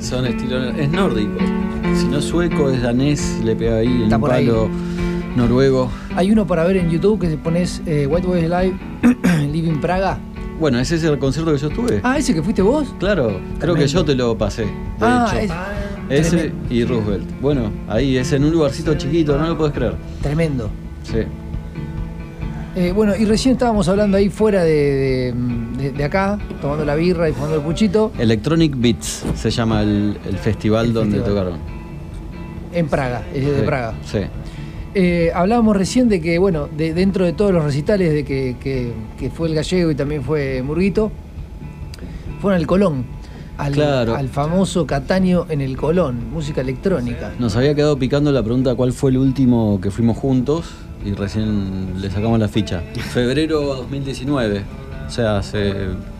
Son estilo. Es nórdico. Si no es sueco, es danés, le pega ahí Está por ahí. palo noruego. Hay uno para ver en YouTube que se pones eh, White Boys Live Living Praga. Bueno, ese es el concierto que yo estuve. Ah, ese que fuiste vos. Claro, creo que yo te lo pasé. De Ah, hecho. es- Ese tremendo. y Roosevelt. Bueno, ahí es en un lugarcito chiquito, no lo puedes creer. Tremendo. Sí. Eh, bueno, y recién estábamos hablando ahí fuera de, de- de- de acá, tomando la birra y fumando el puchito, Electronic Beats se llama el, el festival El donde festival. tocaron. en Praga, es de Sí, Praga. Sí. Eh, hablábamos recién de que, bueno, de, dentro de todos los recitales de que, que- que fue el gallego y también fue Murguito, fueron al Colón, al, Claro. al famoso Cataño en el Colón, música electrónica. Nos había quedado picando la pregunta cuál fue el último que fuimos juntos y recién le sacamos la ficha. Febrero 2019, o sea, hace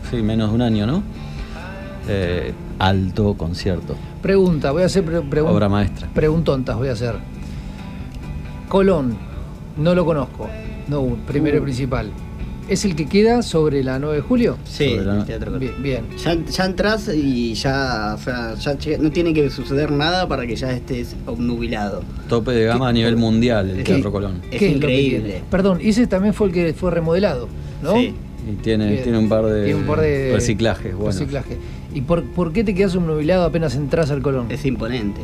sí, menos de un año, ¿no? Eh, alto concierto, Pregunta, voy a hacer pre- obra maestra. preguntontas, voy a hacer. Colón, no lo conozco, no, primero y Uh. principal. ¿Es el que queda sobre la 9 de julio? Sí, la- el teatro Colón. Bien, bien. Ya, ya entras y ya, o sea, ya no tiene que suceder nada para que ya estés obnubilado. Tope de gama a nivel mundial el ¿Qué? Teatro Colón. Es ¿Qué lo que increíble. Perdón, y ese también fue el que fue remodelado, ¿no? Sí. Y tiene, tiene un par de, Tiene un par de reciclajes. Bueno. reciclaje. ¿Y por, por qué te quedas obnubilado apenas entras al Colón? Es imponente.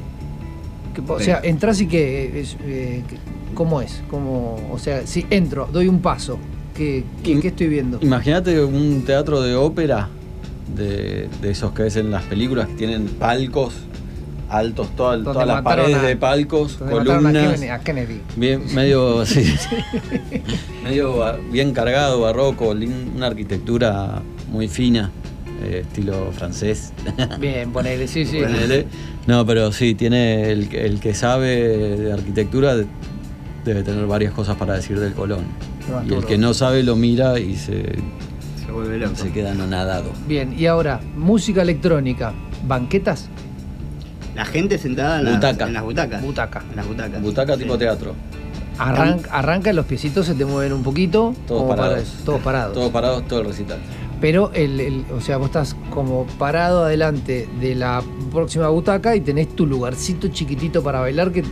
Que, o sea, entras y qué, es, eh, que- ¿cómo es? ¿Cómo, o sea, si entro, doy un paso, ¿qué, qué, qué estoy viendo? Imagínate un teatro de ópera, de, de esos que ves en las películas, que tienen palcos altos, toda- todas las paredes a- de palcos, columnas. Kennedy, a Kennedy. Bien, medio, sí, medio bien cargado, barroco, una arquitectura muy fina, eh, estilo francés. Bien, ponele, sí, sí. Ponele. No, pero sí, tiene el, que- el que sabe de arquitectura de- debe tener varias cosas para decir del Colón. Y el que no sabe lo mira y se, Se vuelve loco. se queda anonadado. Bien, y ahora, música electrónica, banquetas, La gente sentada en, las- Butaca. en las butacas. Butaca. En las butacas. Butaca Sí. tipo teatro. arranca, arranca, los piecitos se te mueven un poquito, Todos para parados. eso, todos parados. Todos parados, todo el recital. Pero, el, el- o sea, vos estás como parado adelante de la próxima butaca y tenés tu lugarcito chiquitito para bailar que...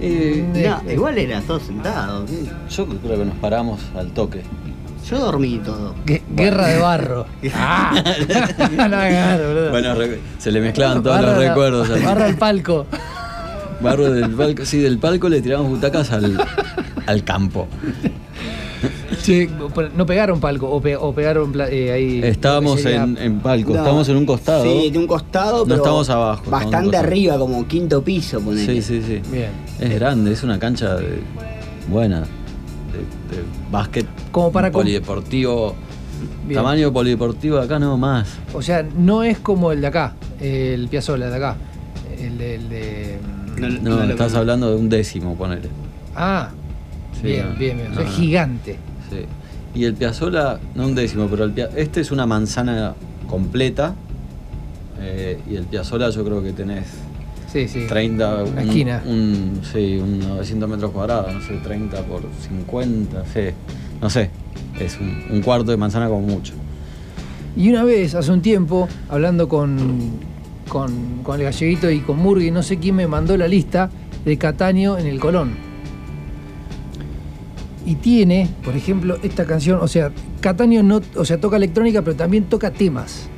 Eh, No, igual era todo sentado. ¿sí? Yo creo que nos paramos al toque. Yo dormí todo. Gue- Guerra de barro. ah, no, claro, boludo. Bueno, se le mezclaban todos Barra los la- recuerdos. al- Barra al palco. Barro del palco. Sí, del palco le tiramos butacas al, al campo. Sí, no pegaron palco o, pe- o pegaron eh, ahí. Estábamos en, en palco, No, estábamos en un costado. Sí, de un costado, No pero estamos abajo, Bastante arriba, como quinto piso, ponele. Sí, sí, sí. Bien. Es grande, es una cancha de- buena. De, de básquet Como para polideportivo. Bien. Tamaño polideportivo de acá no más. O sea, no es como el de acá, el Piazzolla de acá. El de. el de- No, No, no lo estás hablando de un décimo, ponele. Ah, Sí, bien, no. bien, bien. No, no. gigante. Sí. Y el Piazzola, no un décimo, pero el Pia- este es una manzana completa. eh, y el Piazzola yo creo que tenés Sí, sí. 30, Una un, esquina. un- sí, un 900 metros cuadrados, no sé, 30 por 50, sí, no sé, es un, un cuarto de manzana como mucho. Y una vez, hace un tiempo, hablando con, con, con el galleguito y con Murgui, no sé quién me mandó la lista de Cataño en el Colón. Y tiene, por ejemplo, esta canción, o sea, Cataño no, o sea, toca electrónica, pero también toca temas.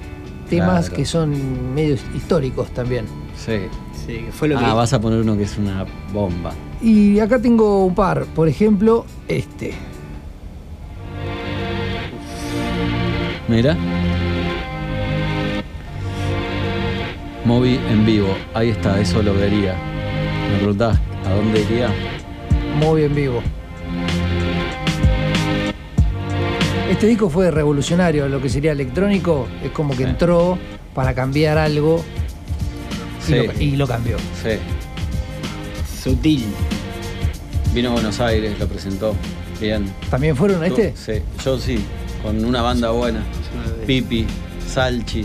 Temas Claro. que son medios históricos también. Sí. Sí, que fue lo que. Ah, vas a poner uno que es una bomba. Y acá tengo un par, por ejemplo, este. Mira. Movi en vivo, ahí está, eso lo vería. Me preguntás a dónde iría. Muy en vivo. Este disco fue revolucionario, lo que sería electrónico, es como que Sí. entró para cambiar algo y, Sí. lo, y lo cambió. Sí. Sutil. Vino a Buenos Aires, lo presentó. Bien. ¿También fueron a este? Sí, yo sí, con una banda buena. Pipi, Salchi.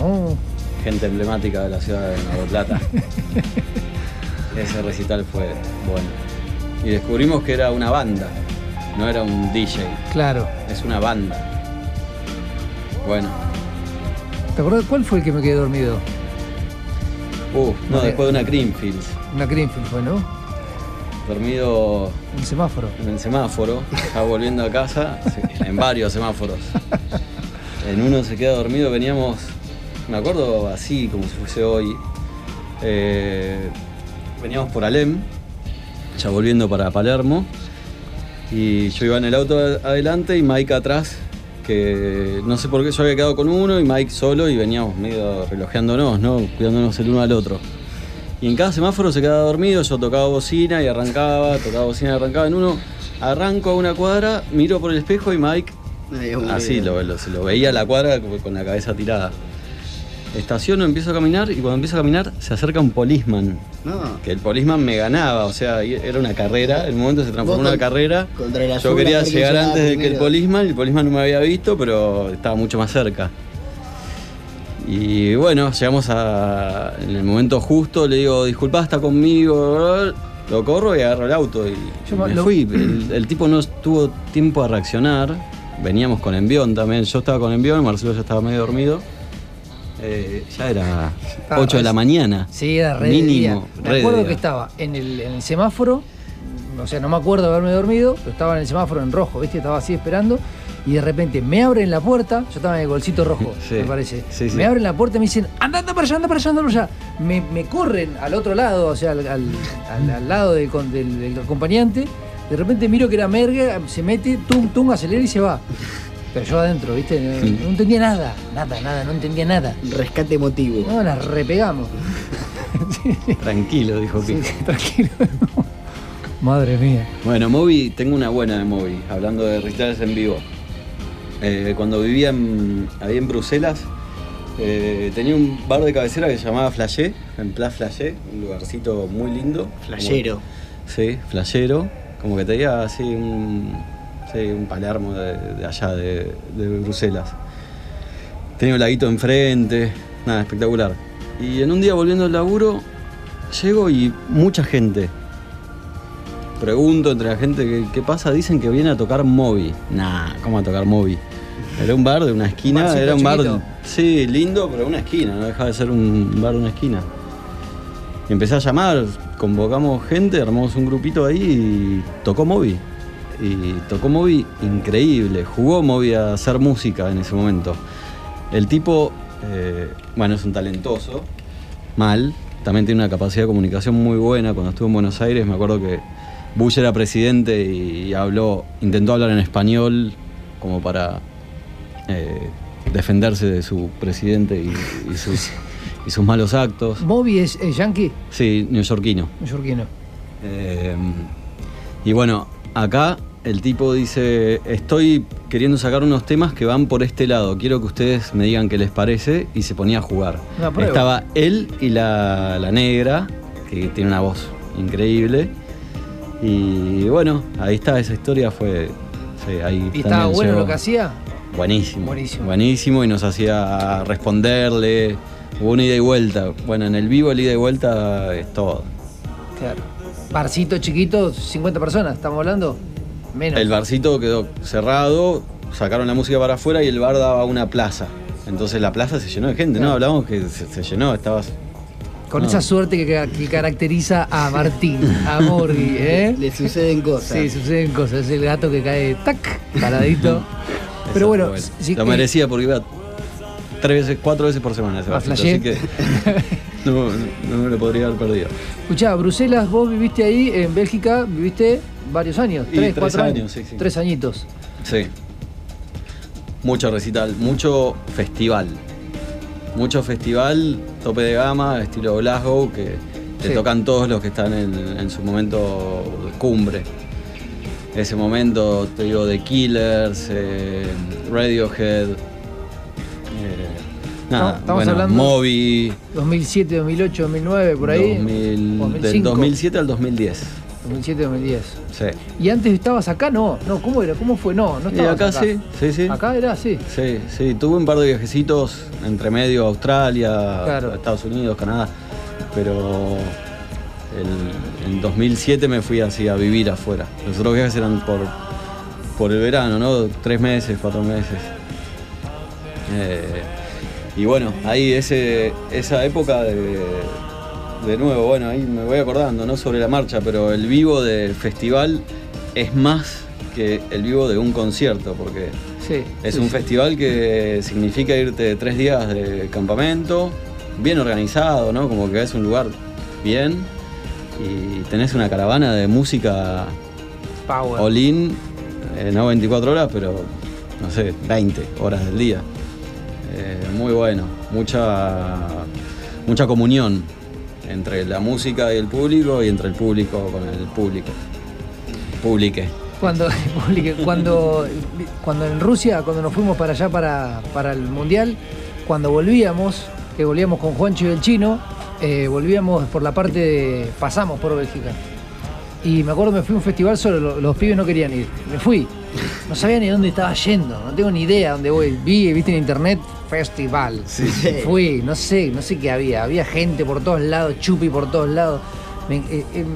Oh, gente emblemática de la ciudad de Nueva Plata. Ese recital fue bueno. Y descubrimos que era una banda, no era un DJ, Claro. es una banda. Bueno, ¿Te acordás cuál fue el que me quedé dormido? Uh, no, después de una Creamfields, Una Greenfield fue, ¿no? dormido Un semáforo. en el semáforo, ya volviendo a casa, en varios semáforos. En uno se queda dormido, veníamos, me acuerdo así como si fuese hoy, eh, veníamos por Alem, ya volviendo para Palermo, y yo iba en el auto adelante y Mike atrás, que no sé por qué yo había quedado con uno y Mike solo y veníamos medio relojeándonos, ¿no? Cuidándonos el uno al otro. Y en cada semáforo se quedaba dormido, yo tocaba bocina y arrancaba, tocaba bocina y arrancaba en uno. Arranco a una cuadra, miro por el espejo y Mike, Ay, así lo, lo- se lo veía a la cuadra con la cabeza tirada. Estaciono, empiezo a caminar y cuando empiezo a caminar se acerca un polisman. No. Que el polisman me ganaba, o sea, era una carrera, el momento se transformó en una carrera. contra Yo quería llegar antes de que el polisman, el polisman no me había visto, pero estaba mucho más cerca. Y bueno, llegamos a. En el momento justo le digo, disculpa, está conmigo. Lo corro y agarro el auto y Yo me- me lo- fui. El, el tipo no tuvo tiempo a reaccionar. Veníamos con envión también. Yo estaba con envión, Marcelo ya estaba medio dormido. Eh, ya era Ah, 8 de la mañana. Sí, era re Mínimo. día. Me acuerdo que estaba en el, en el semáforo, o sea, no me acuerdo de haberme dormido, pero estaba en el semáforo en rojo, ¿viste? Estaba así esperando. Y de repente me abren la puerta, yo estaba en el golcito rojo, Sí, me parece. sí, sí. Me abren la puerta y me dicen, anda, anda para allá, anda para allá, anda para allá. Me, me corren al otro lado, o sea, al, al- al- al lado del- del acompañante. De repente miro que era Merga, se mete, tum, tum, acelera y se va. Pero yo adentro, ¿viste? No, no entendía nada, nada, nada, no entendía nada. Rescate emotivo. No, la repegamos. Tranquilo, dijo sí, tranquilo. Madre mía. Bueno, Moby, tengo una buena de Moby, hablando de recitales en vivo. Eh, cuando vivía en, ahí en Bruselas, eh, tenía un bar de cabecera que se llamaba Flashé, en Place Flashé, un lugarcito muy lindo. Flashero. Como- sí, flashero, como que tenía así un, sí, un Palermo de, de allá, de, de Bruselas. Tenía un laguito enfrente, nada, espectacular. Y en un día volviendo al laburo, llego y mucha gente. Pregunto entre la gente qué, pasa, dicen que viene a tocar Moby. Nah, ¿cómo a tocar Moby? Era un bar de una esquina, era un bar, chiquito. sí, lindo, pero una esquina, no deja de ser un bar de una esquina. Y empecé a llamar, convocamos gente, armamos un grupito ahí y tocó Moby. Y tocó Moby increíble, jugó Moby a hacer música en ese momento. El tipo, eh, bueno, es un talentoso, mal, también tiene una capacidad de comunicación muy buena. Cuando estuvo en Buenos Aires, me acuerdo que Bush era presidente y habló, intentó hablar en español como para eh, defenderse de su presidente y, y sus, y sus malos actos. Bobby es, es yankee, Sí, neoyorquino. neoyorquino. Eh, y bueno, acá el tipo dice, estoy queriendo sacar unos temas que van por este lado, quiero que ustedes me digan qué les parece, y se ponía a jugar. Estaba él y la, la negra, que tiene una voz increíble. Y bueno, ahí está, esa historia fue... sí, ahí ¿Y estaba bueno llegó. lo que hacía? Buenísimo. Buenísimo. Buenísimo y nos hacía responderle. Hubo una ida y vuelta. Bueno, en el vivo el ida y vuelta es todo. Claro. Barcito chiquito, 50 personas, ¿estamos hablando? Menos. El barcito quedó cerrado, sacaron la música para afuera y el bar daba una plaza. Entonces la plaza se llenó de gente, ¿no? Hablamos que se, se llenó, estabas. Con no. esa suerte que, ca- que caracteriza a Martín, a Morgui, ¿eh? Le suceden cosas. Sí, suceden cosas. Es el gato que cae, tac, paradito. Pero bueno, lo merecía porque iba tres veces, cuatro veces por semana ese flashé. así que no, no me lo podría haber perdido. Escuchá, Bruselas, vos viviste ahí, en Bélgica, viviste varios años, Y tres, tres cuatro años. años, sí, sí. Tres añitos. Sí. Mucho recital, mucho festival. Mucho festival, tope de gama, estilo Glasgow, que te Sí. tocan todos los que están en, en su momento de cumbre. Ese momento, te digo, de Killers, eh, Radiohead, nada, Estamos bueno, hablando- Moby, 2007, 2008, 2009, por ahí. 2000 del 2005. 2007 al 2010. 2007-2010. Sí. ¿Y antes estabas acá? No, no, ¿cómo era? ¿Cómo fue? No, no estabas acá sí, sí, sí. Acá era así. Sí, sí, tuve un par de viajecitos entre medio a Australia, Claro. a Estados Unidos, Canadá, pero el- en 2007 me fui así a vivir afuera. Los otros viajes eran por, por el verano, ¿no? Tres meses, cuatro meses. Eh, y bueno, ahí ese, esa época de, de nuevo, bueno, ahí me voy acordando, no sobre la marcha, pero el vivo del festival es más que el vivo de un concierto, porque Sí. es sí, un sí. festival que significa irte tres días de campamento, bien organizado, ¿no? Como que es un lugar bien y tenés una caravana de música Power. all in, eh, no 24 horas, pero no sé, 20 horas del día. Eh, muy bueno, mucha, mucha comunión entre la música y el público y entre el público con el público. Publique. Cuando, cuando, cuando en Rusia, cuando nos fuimos para allá para, para el Mundial, cuando volvíamos, que volvíamos con Juancho y el Chino, eh, volvíamos por la parte de. pasamos por Bélgica. Y me acuerdo me fui a un festival solo, lo- los, pibes no querían ir. Me fui. No sabía ni dónde estaba yendo, no tengo ni idea dónde voy. Vi, viste en internet, festival. Fui, no sé, no sé qué había. Había gente por todos lados, chupi por todos lados. Me- eh, em,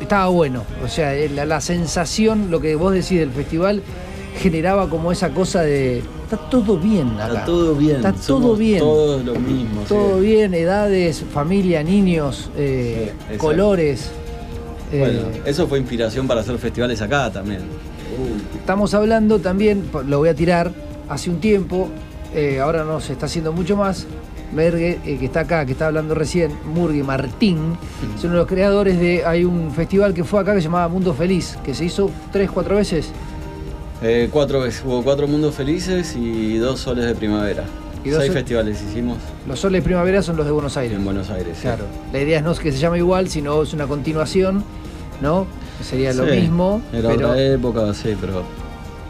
estaba bueno. O sea, eh, la, la sensación, lo que vos decís del festival, generaba como esa cosa de. Está todo bien acá. Está todo bien. Está todo bien. Todos lo mismo. sí. Todo bien, edades, familia, niños, eh, colores. Bueno, eso fue inspiración para hacer festivales acá también. Estamos hablando también, lo voy a tirar, hace un tiempo, eh, ahora no se está haciendo mucho más. Mergue, eh, que está acá, que está hablando recién, Murgue Martín, es uno de los creadores de. Hay un festival que fue acá que se llamaba Mundo Feliz, que se hizo tres, cuatro veces. Eh, cuatro veces, hubo cuatro mundos felices y dos soles de primavera. Y dos Seis sol- festivales hicimos Los soles de primavera son los de Buenos Aires. en Buenos Aires. sí. Claro. La idea no es que se llame igual, sino es una continuación, ¿no? Sería lo Sí, mismo. Era pero, otra época, sí, pero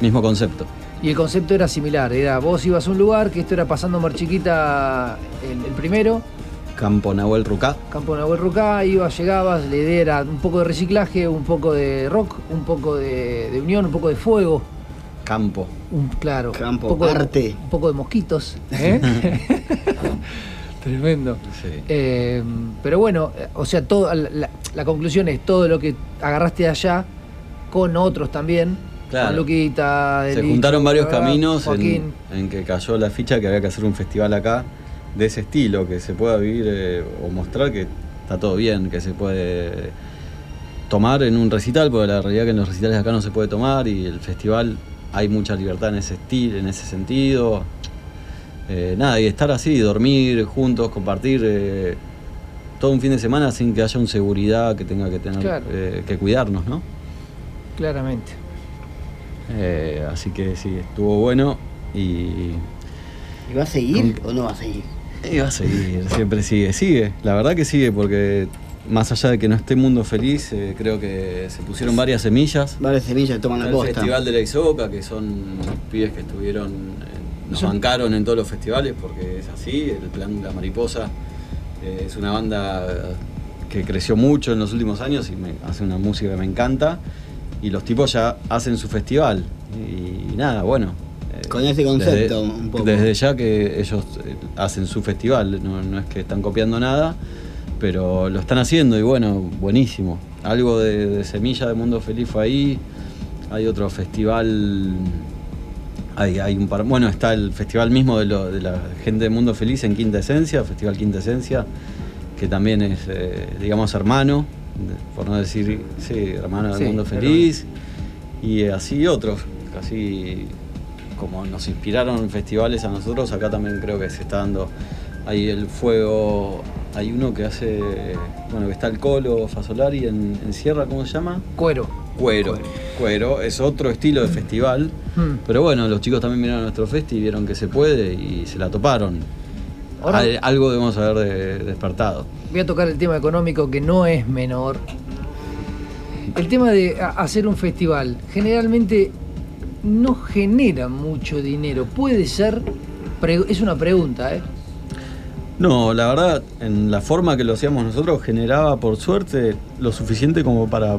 mismo concepto. Y el concepto era similar, era vos ibas a un lugar, que esto era pasando Mar Chiquita el, el primero, Campo Nahuel Rucá. Campo Nahuel Rucá, ibas, llegabas, la idea era un poco de reciclaje, un poco de rock, un poco de, de unión, un poco de fuego, Campo. un, claro, Campo, un poco, arte. De, un poco de mosquitos. ¿eh? Tremendo. Sí. Eh, pero bueno, eh, o sea, todo, la, la- la conclusión es todo lo que agarraste de allá, con otros también, Claro. con Luquita, Se juntaron varios ¿verdad? caminos en, que cayó la ficha que había que hacer un festival acá de ese estilo, que se pueda vivir eh, o mostrar que está todo bien, que se puede tomar en un recital, porque la realidad es que en los recitales de acá no se puede tomar y el festival hay mucha libertad en ese estilo, en ese sentido. Eh, nada, y estar así, dormir juntos, compartir eh, todo un fin de semana sin que haya un seguridad que tenga que tener Claro. eh, que cuidarnos, ¿no? Claramente. Eh, así que sí, estuvo bueno y, ¿Y va a seguir o no va a seguir? y va a seguir, siempre sigue, sigue, la verdad que sigue porque más allá de que no esté Mundo Feliz, eh, creo que se pusieron varias semillas. Varias semillas toman la el costa. Festival de la Isoca, que son pibes que estuvieron, eh, nos bancaron en todos los festivales porque es así, el plan La Mariposa eh, es una banda que creció mucho en los últimos años y me, hace una música que me encanta y los tipos ya hacen su festival y, nada, bueno. eh, Con ese concepto, desde, un poco. Desde ya que ellos eh, hacen su festival, no, no es que están copiando nada, pero lo están haciendo y bueno, buenísimo. Algo de, de Semilla de Mundo Feliz fue ahí. Hay otro festival. Hay, hay un par, bueno, está el festival mismo de, lo- de la gente de Mundo Feliz en Quinta Esencia, Festival Quinta Esencia, que también es, eh, digamos, hermano, por no decir, sí, hermano del Sí, Mundo. Feliz. Y así otros, casi como nos inspiraron festivales a nosotros, acá también creo que se está dando ahí el fuego. Hay uno que hace, bueno, que está el Colo Fasolari en, en Sierra, ¿cómo se llama? Cuero. Cuero. Cuero, es otro estilo de festival. Hmm. Pero bueno, los chicos también a nuestro festi y vieron que se puede y se la toparon. Ahora- Al- algo debemos haber de- despertado. Voy a tocar el tema económico que no es menor. El tema de hacer un festival generalmente no genera mucho dinero. Puede ser, es una pregunta, ¿eh? No, la verdad, en la forma que lo hacíamos nosotros generaba, por suerte, lo suficiente como para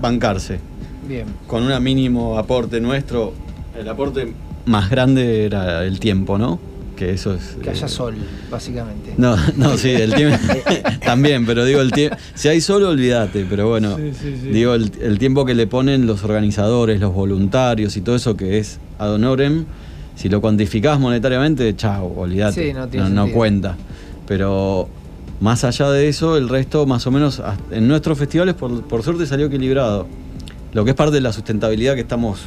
bancarse. Bien. Con un mínimo aporte nuestro, el aporte más grande era el tiempo, ¿no? Que eso es... Que haya eh, sol, básicamente. No, no, sí, el tiempo también, pero digo el tiempo. Si hay solo, olvídate, pero bueno, digo el, el tiempo que le ponen los organizadores, los voluntarios y todo eso que es ad honorem, si lo cuantificás monetariamente, chao, olvídate, Sí, no tiene no, sentido. cuenta. Pero más allá de eso, el resto más o menos en nuestros festivales por, por suerte salió equilibrado. Lo que es parte de la sustentabilidad que estamos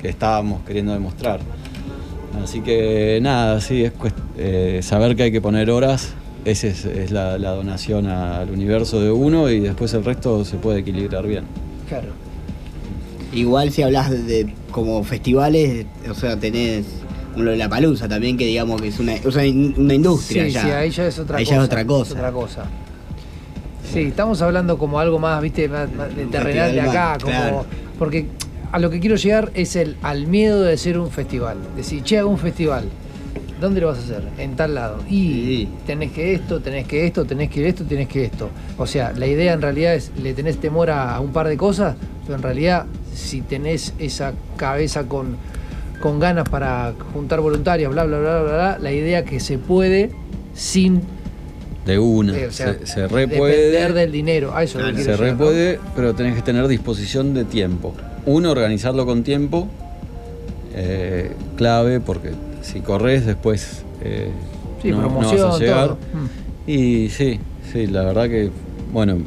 que estábamos queriendo demostrar. Así que nada, sí, es eh, saber que hay que poner horas, esa es, es la, la donación al universo de uno y después el resto se puede equilibrar bien. Claro. Igual si hablas de, de como festivales, o sea, tenés uno de la palusa también, que digamos que es una, o sea, una industria Sí, ya. sí, ahí ya es otra Ahí cosa. ya es otra cosa. es otra cosa. Sí, estamos hablando como algo más, viste, más, más de terrenal de acá, más, como. claro. Porque a lo que quiero llegar es el al miedo de hacer un festival. Decir, che, hago un festival. ¿Dónde lo vas a hacer? En tal lado. Y Sí. tenés que esto, tenés que esto, tenés que esto, tenés que esto. O sea, la idea en realidad es, le tenés temor a, a un par de cosas, pero en realidad, si tenés esa cabeza con, con ganas para juntar voluntarios, bla, bla, bla, bla, bla, la idea que se puede sin De una, eh, o sea, se, se re depender puede, del dinero. A eso que se re puede, pero tenés que tener disposición de tiempo. Uno, organizarlo con tiempo, eh, clave, porque si corres después eh, Sí, no, vas a llegar. todo. Y sí, sí, la verdad que, bueno,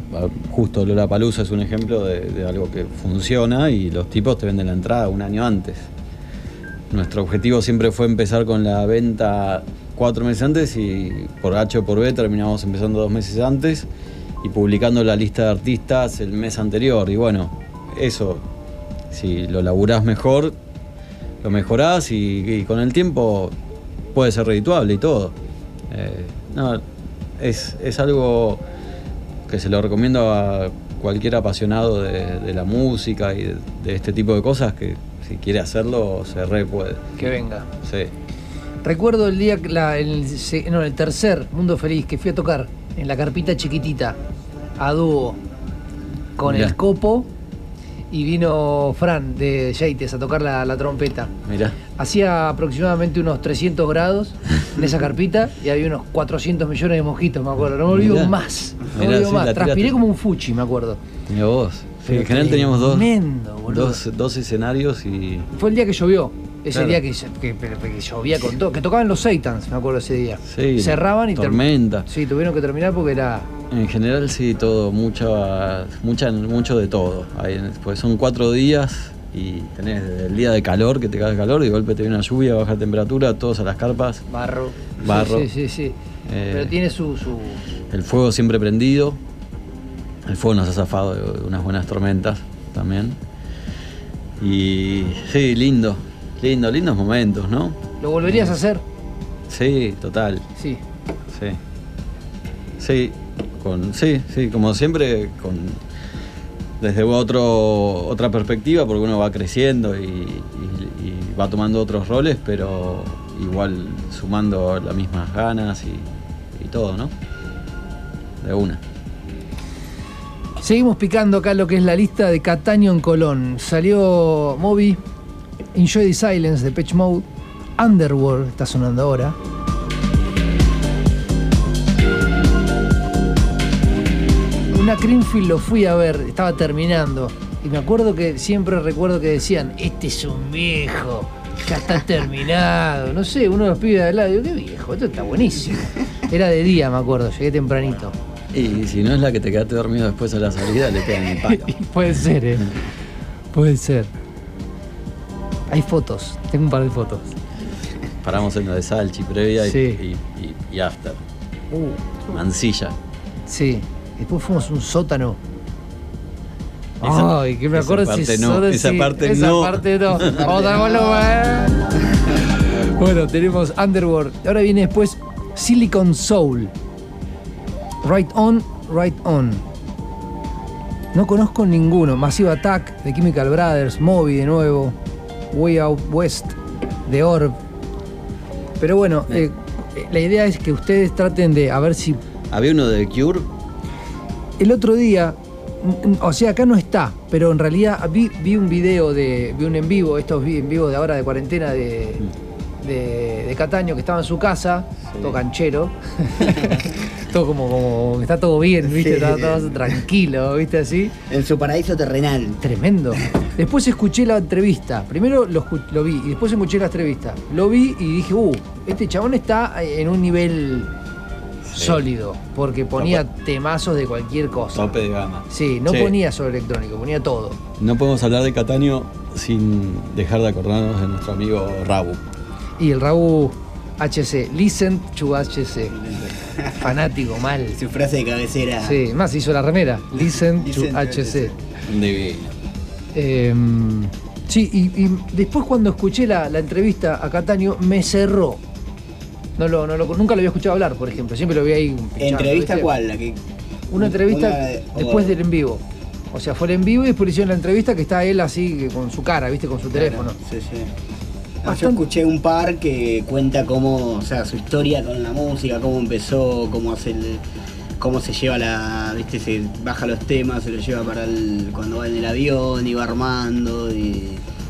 justo Lola Palusa es un ejemplo de, de algo que funciona y los tipos te venden la entrada un año antes. Nuestro objetivo siempre fue empezar con la venta cuatro meses antes y por H o por B terminamos empezando dos meses antes y publicando la lista de artistas el mes anterior. Y bueno, eso, si lo laburás mejor, lo mejorás y, y con el tiempo puede ser redituable y todo. Eh, no, es, es algo que se lo recomiendo a cualquier apasionado de, de la música y de, de este tipo de cosas que si quiere hacerlo se re puede. Que venga. Sí. Recuerdo el día, que la, el, no, el tercer Mundo Feliz que fui a tocar en la carpita chiquitita, a dúo, con Mirá. el copo y vino Fran de Yaites a tocar la, la trompeta. Mirá. Hacía aproximadamente unos 300 grados en esa carpita y había unos 400 millones de mosquitos, me acuerdo. No me olvido Mirá. más. No me Mirá, olvido sí, más. Transpiré como un fuchi, me acuerdo. Mira vos. Pero en general teníamos dos, tremendo, boludo. dos, dos escenarios y. Fue el día que llovió. Ese Claro. día que, que- llovía con todo. Que tocaban los Satans, me acuerdo ese día. Sí, Cerraban y tormenta. Sí, tuvieron que terminar porque era. En general sí, todo, mucha, mucha, mucho de todo. Ahí, pues son cuatro días y tenés desde el día de calor, que te cae el calor, y de golpe te viene una lluvia, baja temperatura, todos a las carpas, Barro. Barro. Sí, sí, sí. sí. Eh, Pero tiene su. su... el fuego siempre prendido. El fuego nos ha zafado de unas buenas tormentas también. Y sí, lindo, lindo, lindos momentos, ¿no? ¿Lo volverías a hacer? Sí, total. Sí. Sí. Sí, con, sí, sí, como siempre, con desde otro, otra perspectiva, porque uno va creciendo y, y- y va tomando otros roles, pero igual sumando las mismas ganas y, y todo, ¿no? De una. Seguimos picando acá lo que es la lista de Cataño en Colón. Salió Moby, Enjoy the Silence de Pitch Mode, Underworld está sonando ahora. Una Greenfield lo fui a ver, estaba terminando. Y me acuerdo que siempre recuerdo que decían, este es un viejo, ya está terminado. No sé, uno de los pibes de al lado, digo, qué viejo, esto está buenísimo. Era de día, me acuerdo, llegué tempranito. Y si no es la que te quedaste dormido después a la salida, le quedan el palo. Puede ser, ¿eh? Puede ser. Hay fotos, tengo un par de fotos. Paramos en lo de Salchi previa y, Sí. y- y- y after. Mansilla. Sí, después fuimos a un sótano. Esa- Ay, que me esa acuerdo parte si no, esa parte esa no. parte no. Vamos a dar volumen. Bueno, tenemos Underworld. Ahora viene después Silicon Soul. Right On, Right On. No conozco ninguno. Massive Attack de Chemical Brothers, Moby de nuevo, Way Out West de Orb. Pero bueno, eh, la idea es que ustedes traten de, a ver si Había uno de Cure. el otro día, n- n- o sea, acá no está, pero en realidad vi, vi un video de, vi un en vivo, estos vi- en vivo de ahora de cuarentena de, de, de Cataño, que estaba en su casa, todo canchero, todo como, como, está todo bien, viste, Sí, todo tranquilo, viste así. En su paraíso terrenal. Tremendo. Después escuché la entrevista. Primero lo, vi y después escuché la entrevista. Lo vi y dije, uh, este chabón está en un nivel sólido. Porque ponía temazos de cualquier cosa. Tope de gama. Sí, no Sí. ponía solo electrónico, ponía todo. No podemos hablar de Cataño sin dejar de acordarnos de nuestro amigo Rabu. Y el Raúl HC, listen to HC. Fanático, mal. Su frase de cabecera. Sí, más hizo la remera. Listen to Listen to HC. Divino. Eh, sí, y, y después cuando escuché la, la entrevista a Cataño, me cerró. No lo, no lo- nunca lo había escuchado hablar, por ejemplo. Siempre lo vi ahí. ¿Entrevista ¿viste? cuál? La que, Una entrevista Una de- después o- del en vivo. O sea, fue el en vivo y después le hicieron la entrevista que está él así que con su cara, ¿viste? Con su teléfono. Sí, sí. Bastante- Yo escuché un par que cuenta cómo, o sea, su historia con la música, cómo empezó, cómo hace el, cómo se lleva la, viste, se baja los temas, se los lleva para el, cuando va en el avión y va armando, y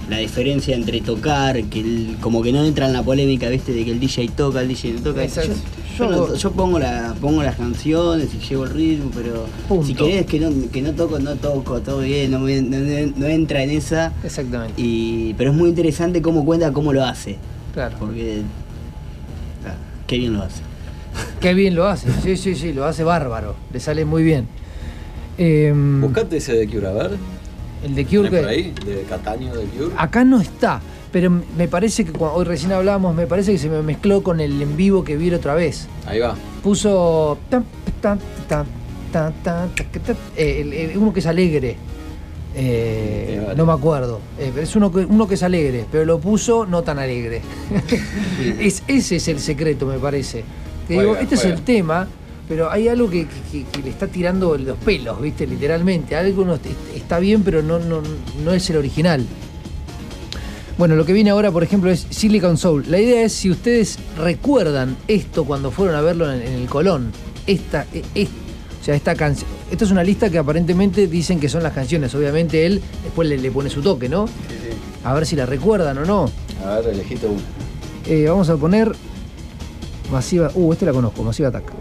la diferencia entre tocar, que el- como que no entra en la polémica, viste, de que el DJ toca, el DJ no toca. Exacto. Yo, yo pongo la, pongo las canciones y llevo el ritmo, pero Punto. si querés que no, que no toco, no toco, todo bien, no, me- no- no- entra en esa. Exactamente. Y, pero es muy interesante cómo cuenta cómo lo hace. Claro. Porque. ah, qué bien lo hace. Qué bien lo hace. Sí, sí, sí, lo hace bárbaro. Le sale muy bien. Eh, Buscate ese de Cure, a ver. el de Cure ¿Tenés por que- ahí? De Cataño de Cure. Acá no está, pero me parece que cuando, hoy recién hablábamos, me parece que se me mezcló con el en vivo que vi otra vez. Ahí va. Puso eh, uno que es alegre. Eh, vale. No me acuerdo. Eh, pero es uno que, uno que es alegre, pero lo puso no tan alegre. es, ese es el secreto, me parece. Digo, este es el tema, pero hay algo que, que- que le está tirando los pelos, ¿viste? Literalmente. Algo no, est- está bien, pero no, no, no es el original. Bueno, lo que viene ahora, por ejemplo, es Silicon Soul. La idea es si ustedes recuerdan esto cuando fueron a verlo en, en el Colón. Esta, e- es- o sea, esta canción. Esta es una lista que aparentemente dicen que son las canciones. Obviamente él después le, le pone su toque, ¿no? A ver si la recuerdan o no. A ver, elegiste uno. Eh, vamos a poner Masiva. Uh, este la conozco, Masiva Attack.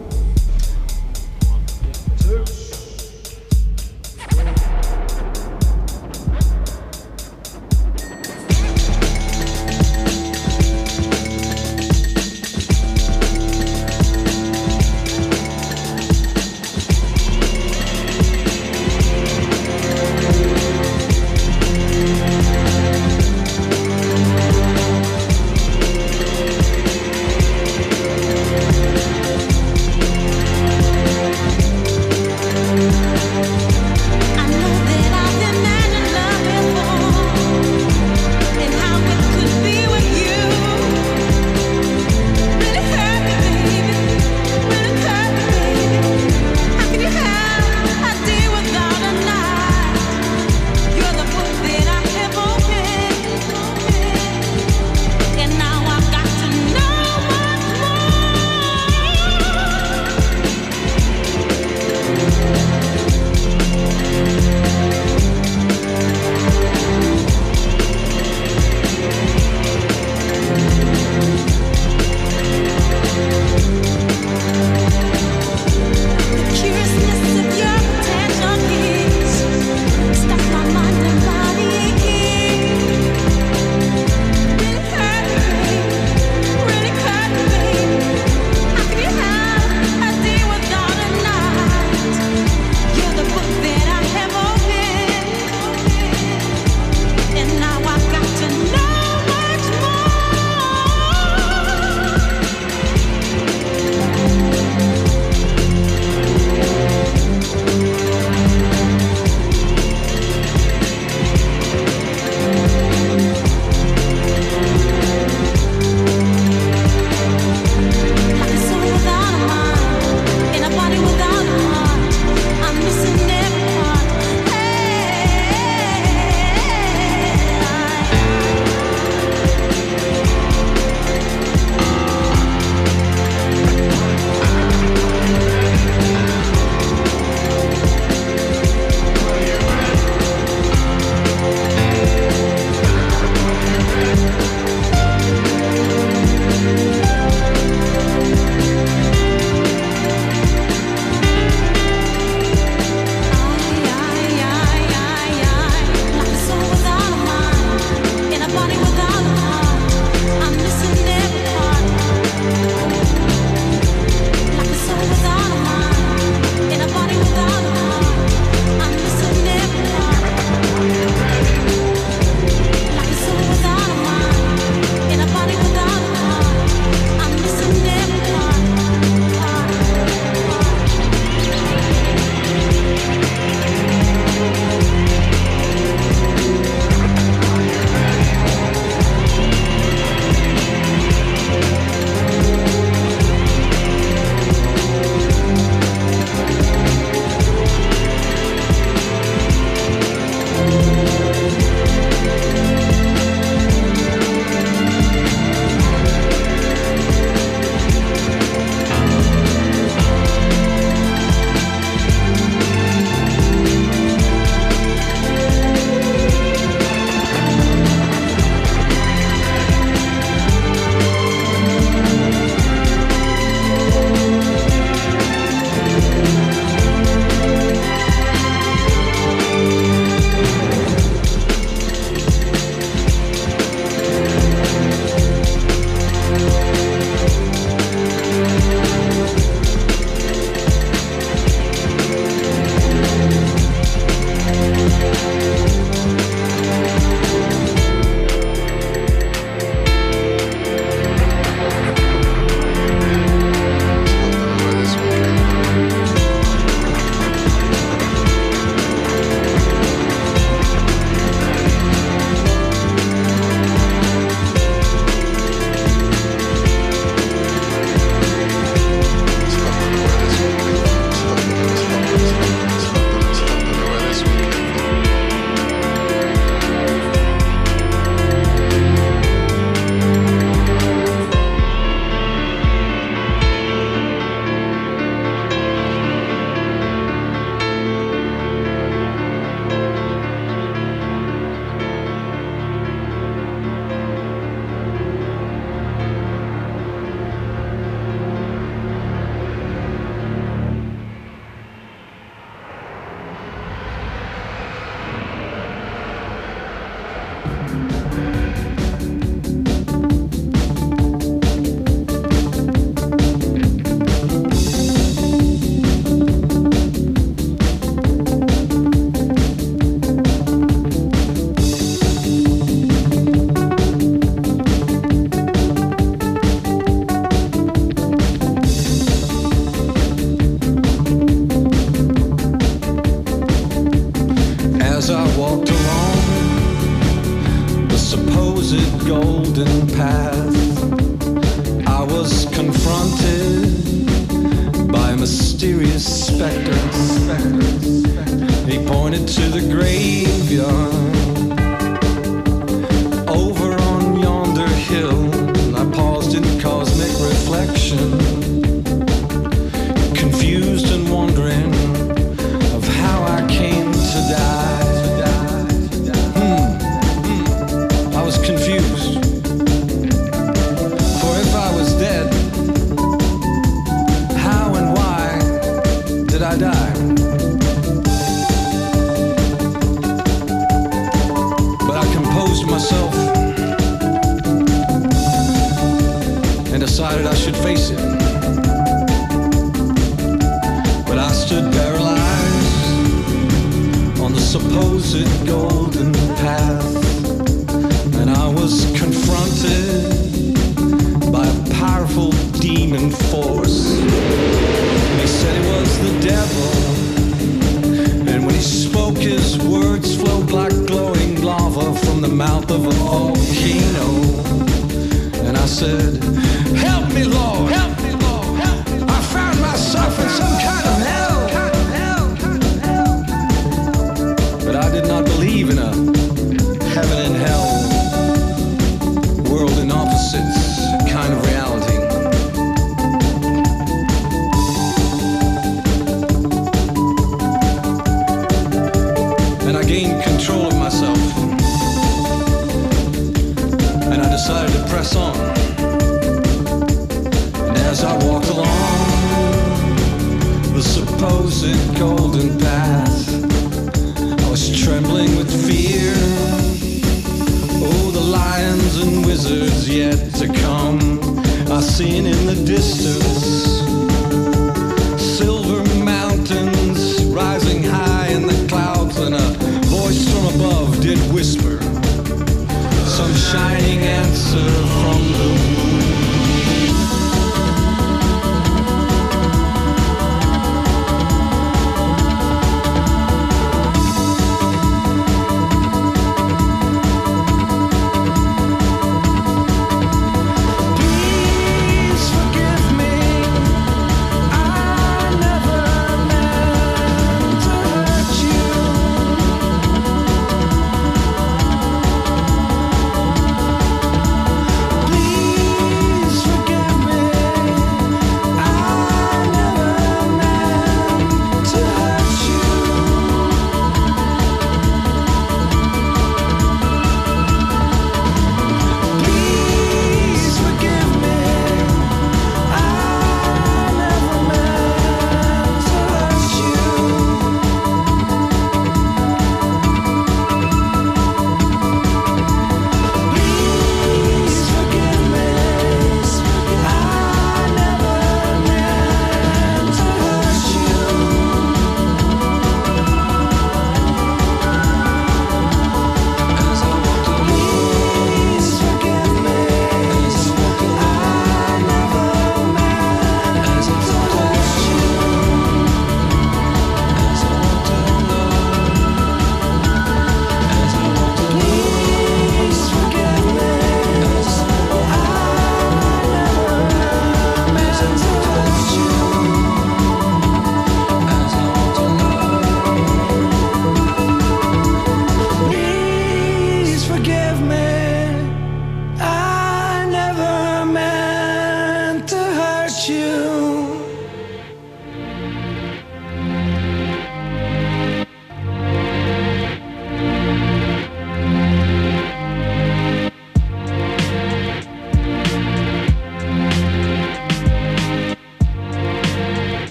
I die?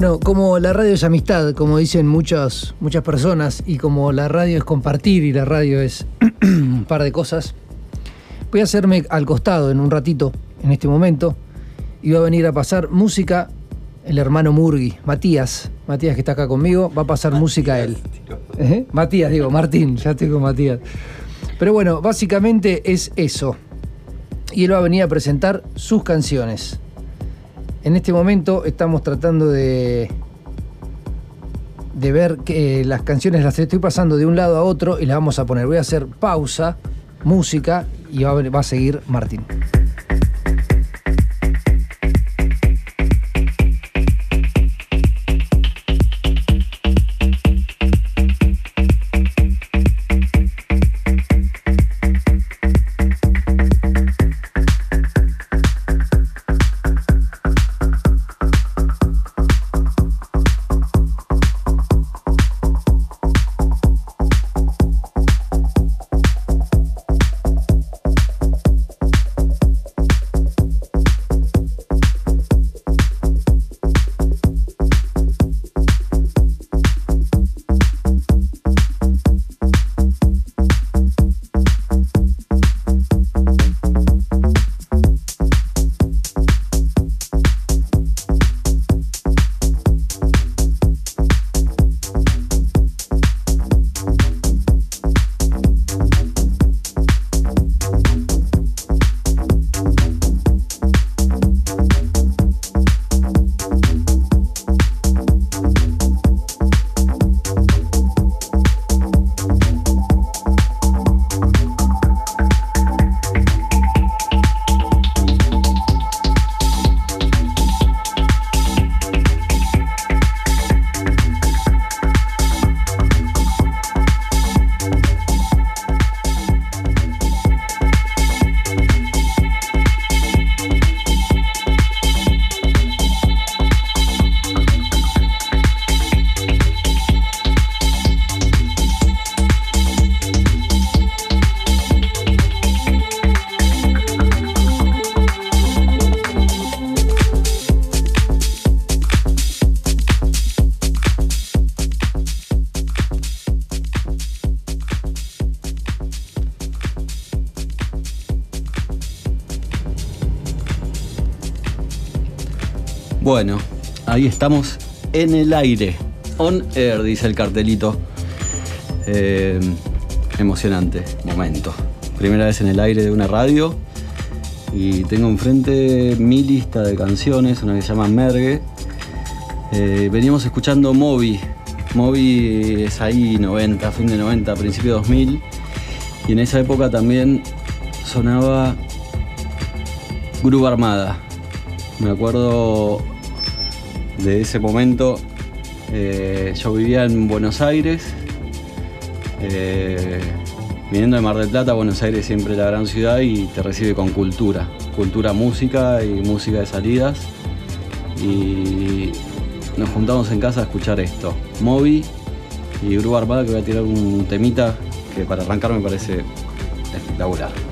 Bueno, como la radio es amistad, como dicen muchas, muchas personas, y como la radio es compartir y la radio es un par de cosas, voy a hacerme al costado en un ratito, en este momento, y va a venir a pasar música el hermano Murgui, Matías, Matías que está acá conmigo, va a pasar música a él. ¿Eh? Matías, digo, Martín, ya estoy con Matías. Pero bueno, básicamente es eso. Y él va a venir a presentar sus canciones. En este momento estamos tratando de, de ver que las canciones las estoy pasando de un lado a otro y las vamos a poner. Voy a hacer pausa, música y va a, va a seguir Martín. Ahí estamos en el aire. On air, dice el cartelito. Eh, emocionante momento. Primera vez en el aire de una radio. Y tengo enfrente mi lista de canciones, una que se llama Mergue. Eh, veníamos escuchando Moby. Moby es ahí 90, fin de 90, principio 2000. Y en esa época también sonaba Groove Armada. Me acuerdo de ese momento. eh, yo vivía en Buenos Aires. eh, viniendo de Mar del Plata, Buenos Aires siempre la gran ciudad y te recibe con cultura. Cultura música y música de salidas. Y nos juntamos en casa a escuchar esto. Moby y Grupo Armada que voy a tirar un temita que para arrancar me parece espectacular.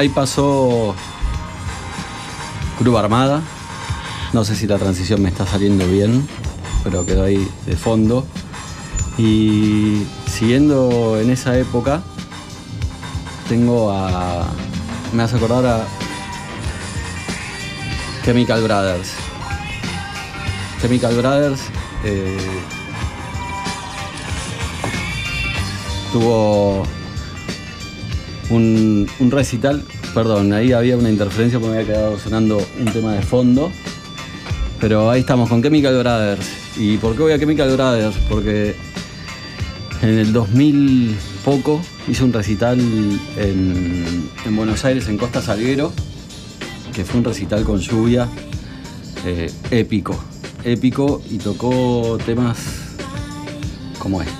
Ahí pasó Cruz Armada. No sé si la transición me está saliendo bien, pero quedó ahí de fondo. Y siguiendo en esa época, tengo a. Me hace acordar a Chemical Brothers. Chemical Brothers eh, tuvo un, recital, perdón, ahí había una interferencia porque me había quedado sonando un tema de fondo. Pero ahí estamos con Chemical Brothers. ¿Y por qué voy a Chemical Brothers? Porque en el 2000 poco hice un recital en, en Buenos Aires, en Costa Salguero, que fue un recital con lluvia eh, épico. Épico y tocó temas como este.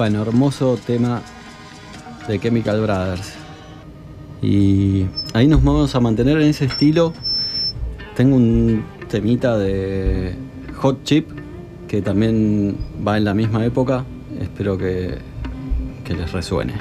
Bueno, hermoso tema de Chemical Brothers. Y ahí nos vamos a mantener en ese estilo. Tengo un temita de Hot Chip que también va en la misma época. Espero que, que les resuene.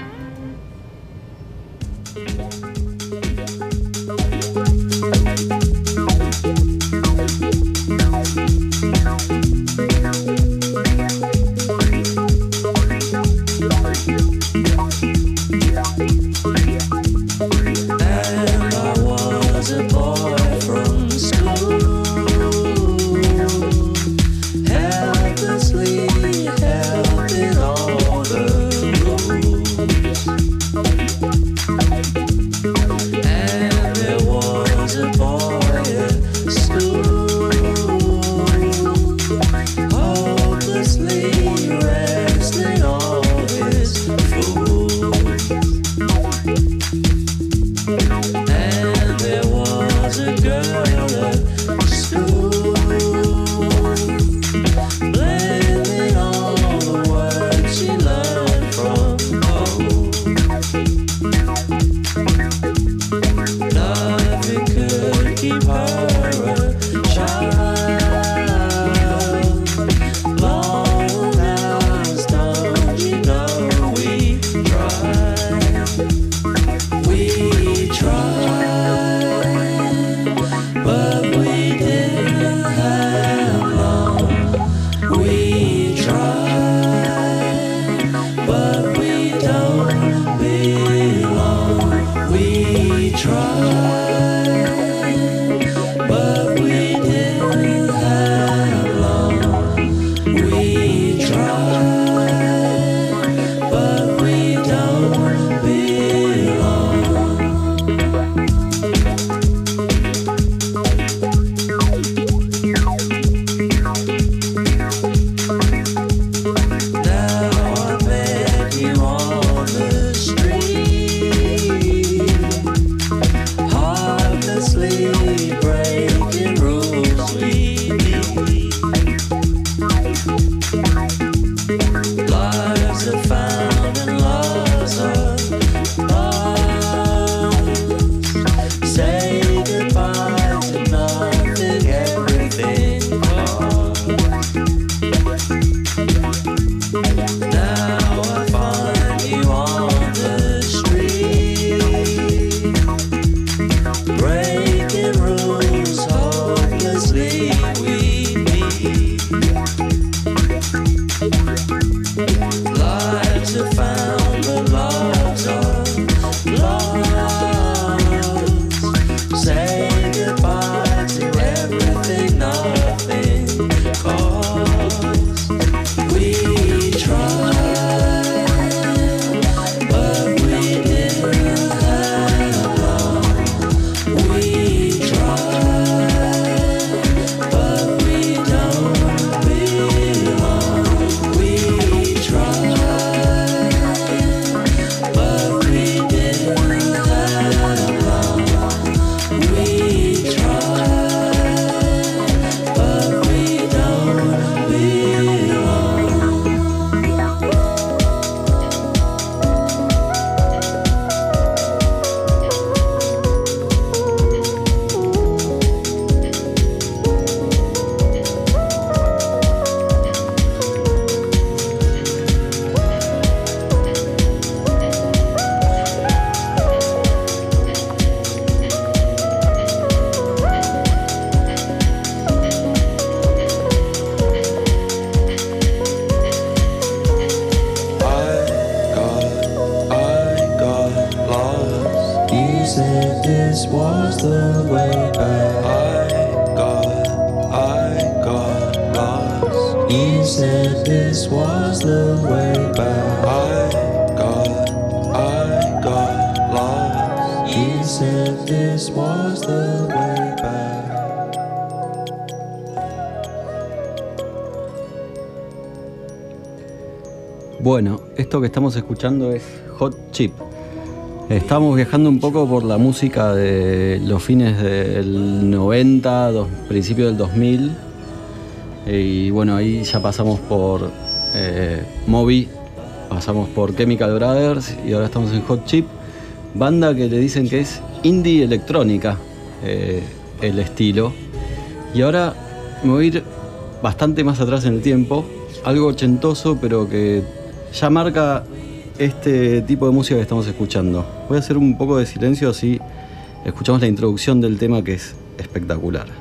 es Hot Chip. Estamos viajando un poco por la música de los fines del 90, dos, principio del 2000. Y bueno, ahí ya pasamos por eh, Moby, pasamos por Chemical Brothers y ahora estamos en Hot Chip, banda que le dicen que es indie electrónica eh, el estilo. Y ahora me voy a ir bastante más atrás en el tiempo, algo ochentoso, pero que ya marca este tipo de música que estamos escuchando. Voy a hacer un poco de silencio así escuchamos la introducción del tema que es espectacular.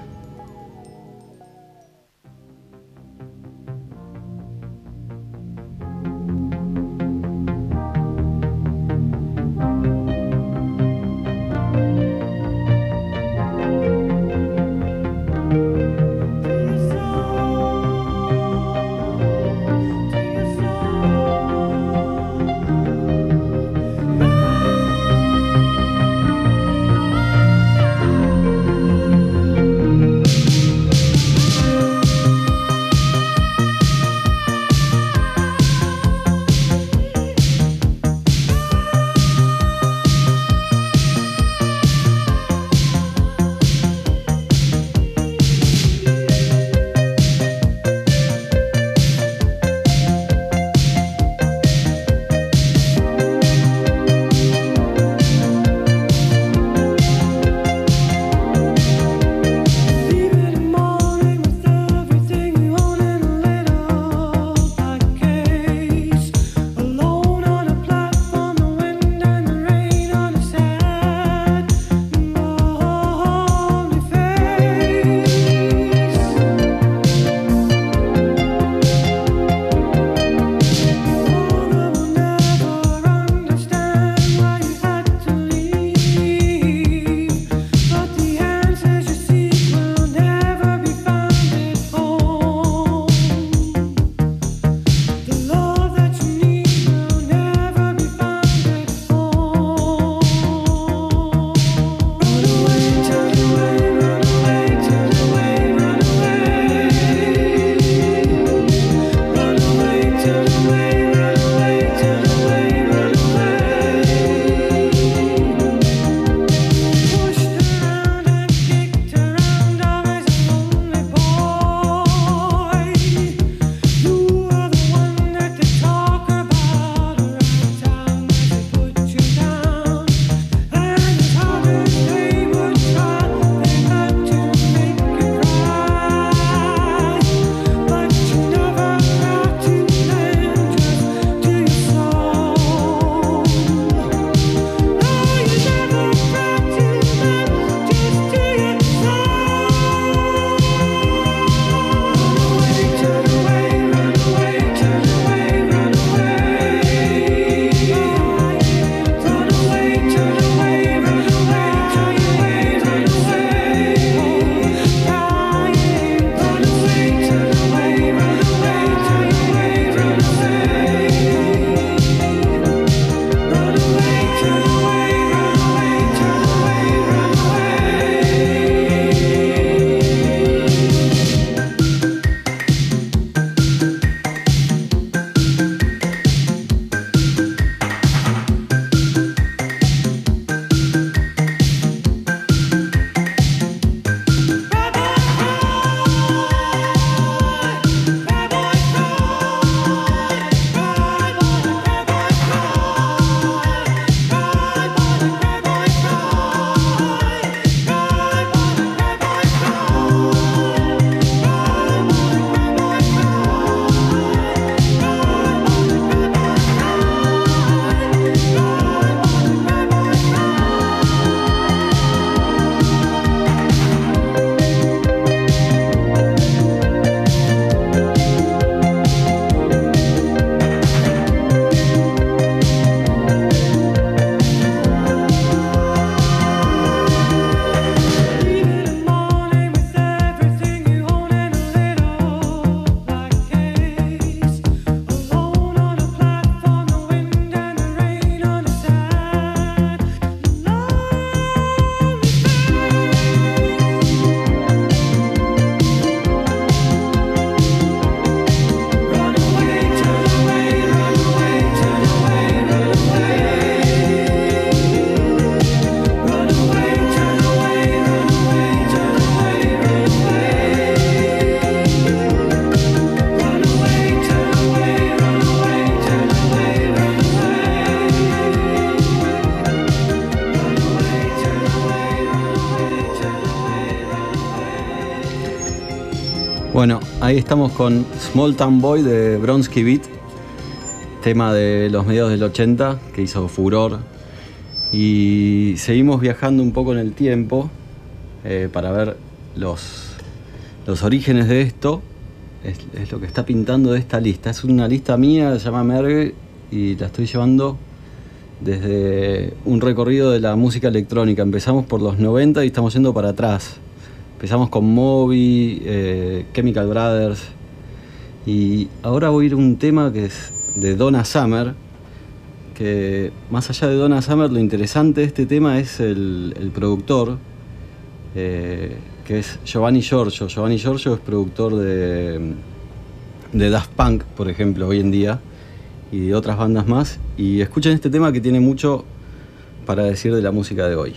Ahí estamos con Small Town Boy de Bronsky Beat. tema de los mediados del 80 que hizo furor. Y seguimos viajando un poco en el tiempo eh, para ver los, los orígenes de esto. Es, lo que está pintando de esta lista. Es una lista mía, se llama Merge y la estoy llevando desde un recorrido de la música electrónica. Empezamos por los 90 y estamos yendo para atrás. Empezamos con Moby, eh, Chemical Brothers. Y ahora voy a ir a un tema que es de Donna Summer. Que más allá de Donna Summer, lo interesante de este tema es el, productor, eh, que es Giovanni Giorgio. Giovanni Giorgio es productor de, de Daft Punk, por ejemplo, hoy en día, y de otras bandas más. Y escuchen este tema que tiene mucho para decir de la música de hoy.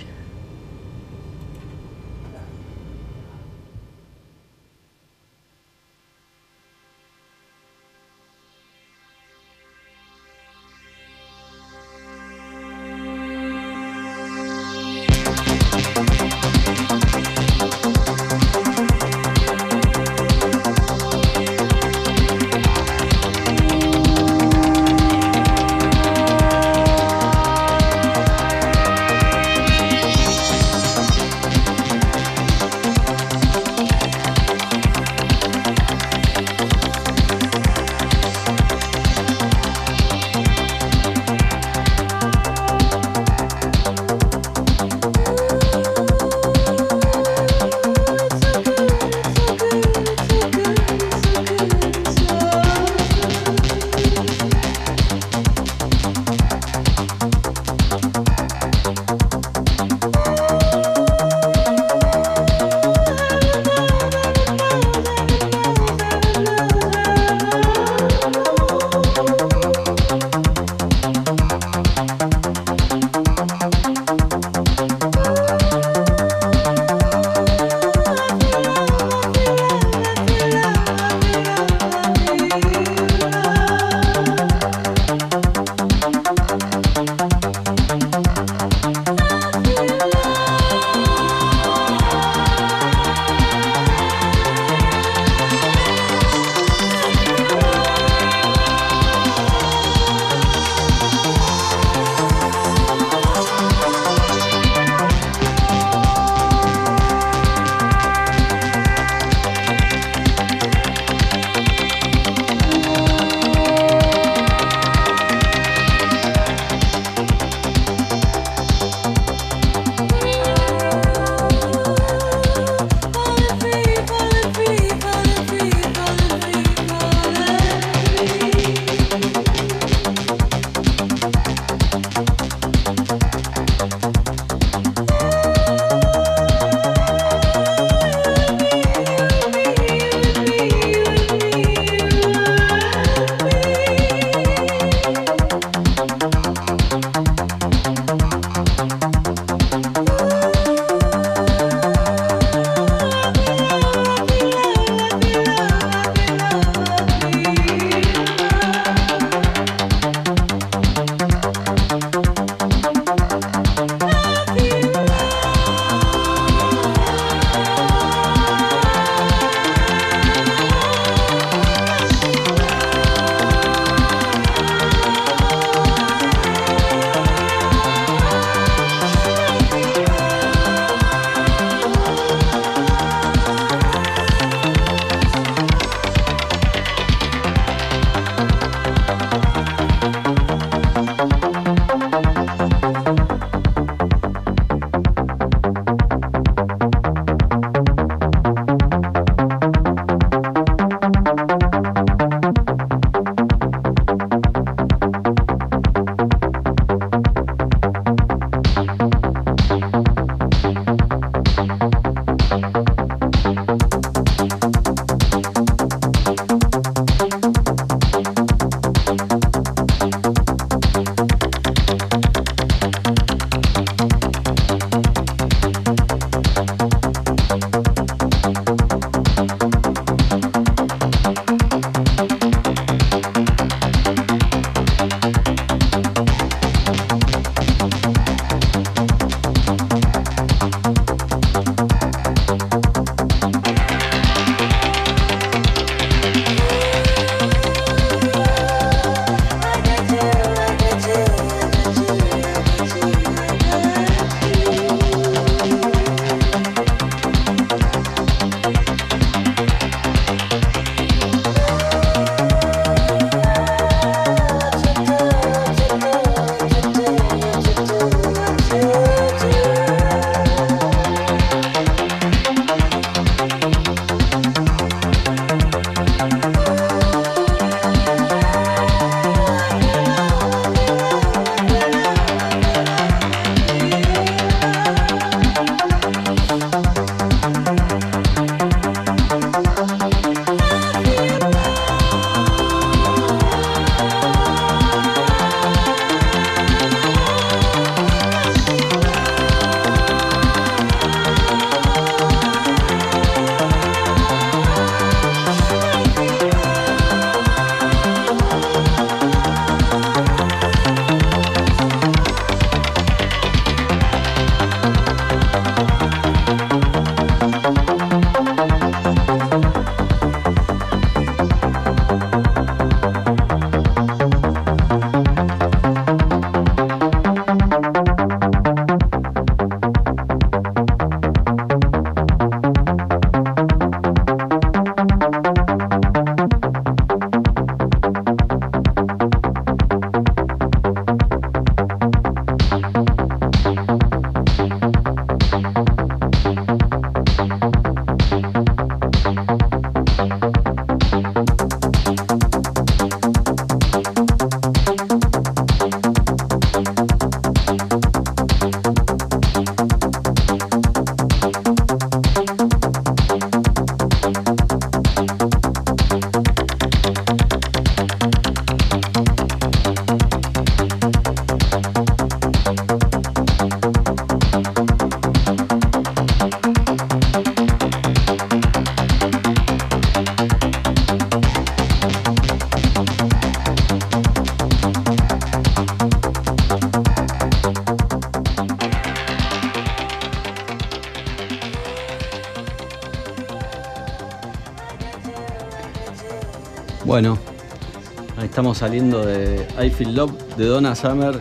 Saliendo de I Feel Love de Donna Summer,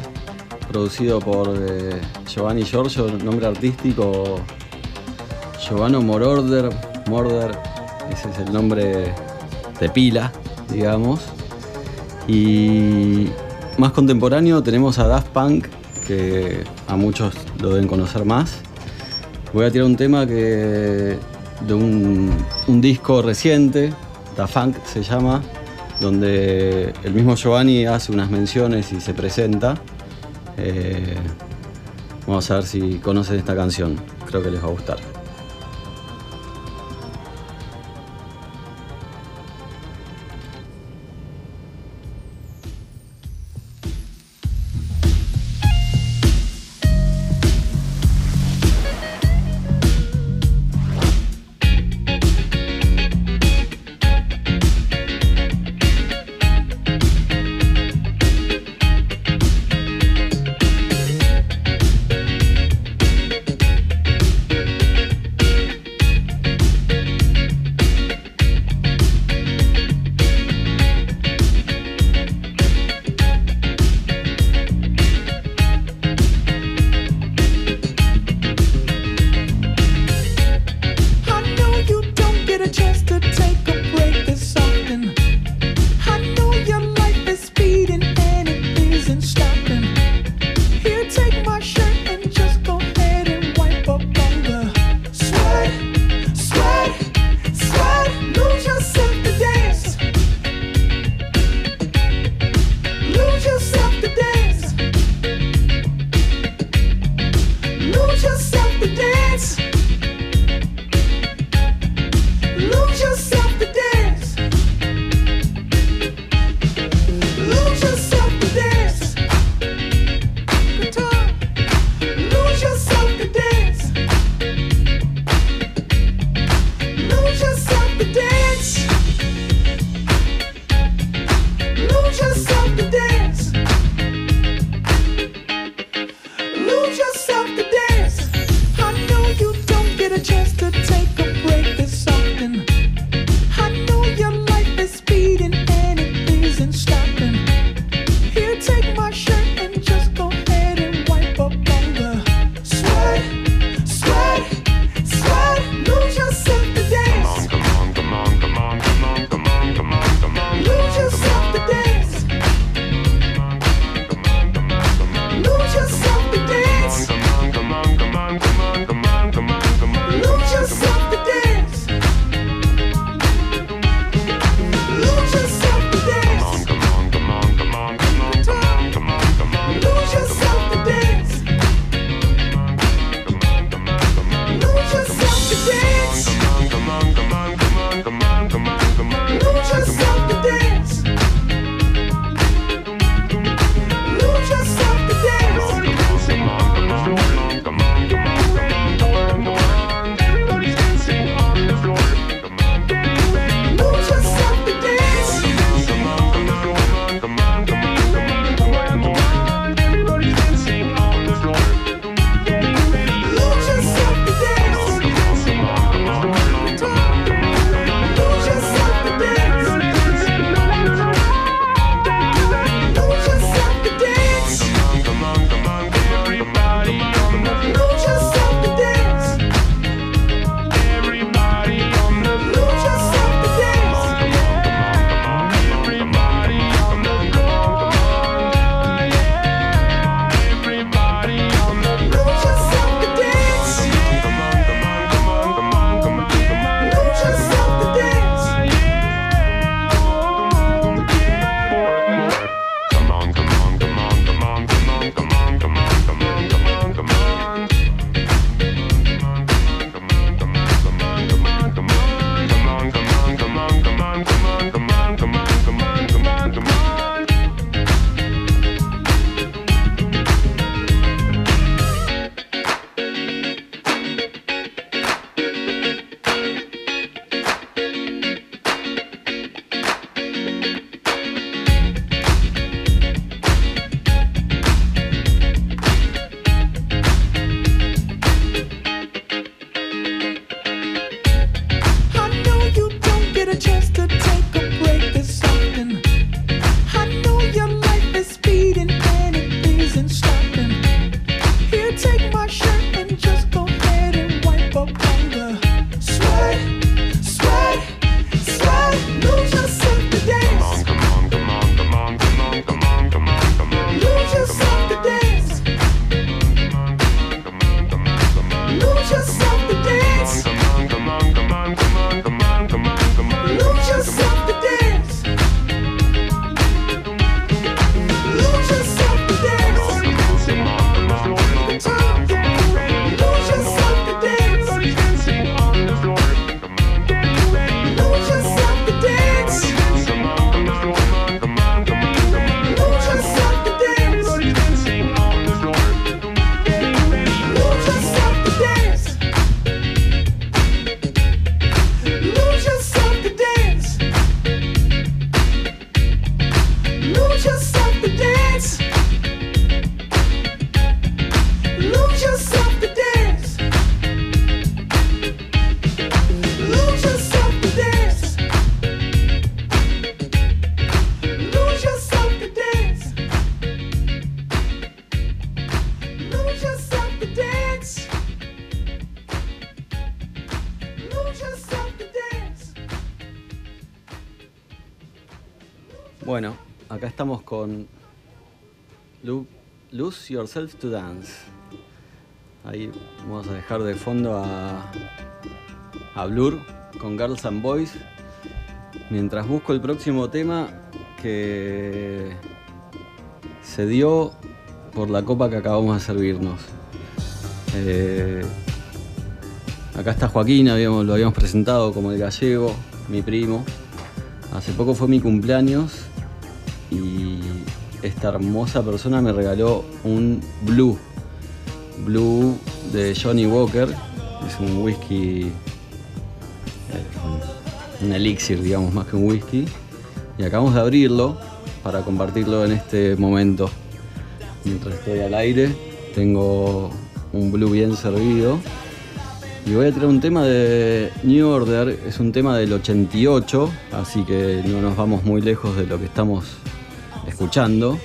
producido por eh, Giovanni Giorgio, nombre artístico Giovanni Mororder, Morder, ese es el nombre de pila, digamos. Y más contemporáneo tenemos a Daft Punk, que a muchos lo deben conocer más. Voy a tirar un tema que de un, un disco reciente, Daft Punk se llama, donde el mismo Giovanni hace unas menciones y se presenta. Eh, vamos a ver si conocen esta canción, creo que les va a gustar. Bueno, acá estamos con Lu- Lose Yourself to Dance. Ahí vamos a dejar de fondo a, a Blur con Girls and Boys. Mientras busco el próximo tema que se dio por la copa que acabamos de servirnos. Eh, acá está Joaquín, lo habíamos presentado como el gallego, mi primo. Hace poco fue mi cumpleaños y esta hermosa persona me regaló un Blue. Blue de Johnny Walker. Es un whisky, eh, un elixir, digamos, más que un whisky. Y acabamos de abrirlo para compartirlo en este momento. Mientras estoy al aire, tengo un Blue bien servido. Y voy a traer un tema de New Order, es un tema del 88, así que no nos vamos muy lejos de lo que estamos escuchando.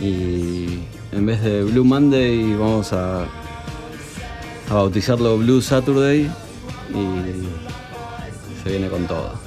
Y en vez de Blue Monday vamos a, a bautizarlo Blue Saturday y se viene con todo.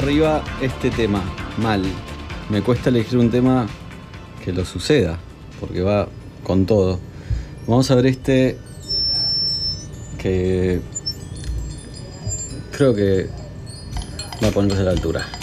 Arriba este tema, mal. Me cuesta elegir un tema que lo suceda, porque va con todo. Vamos a ver este que creo que va a ponerse a la altura.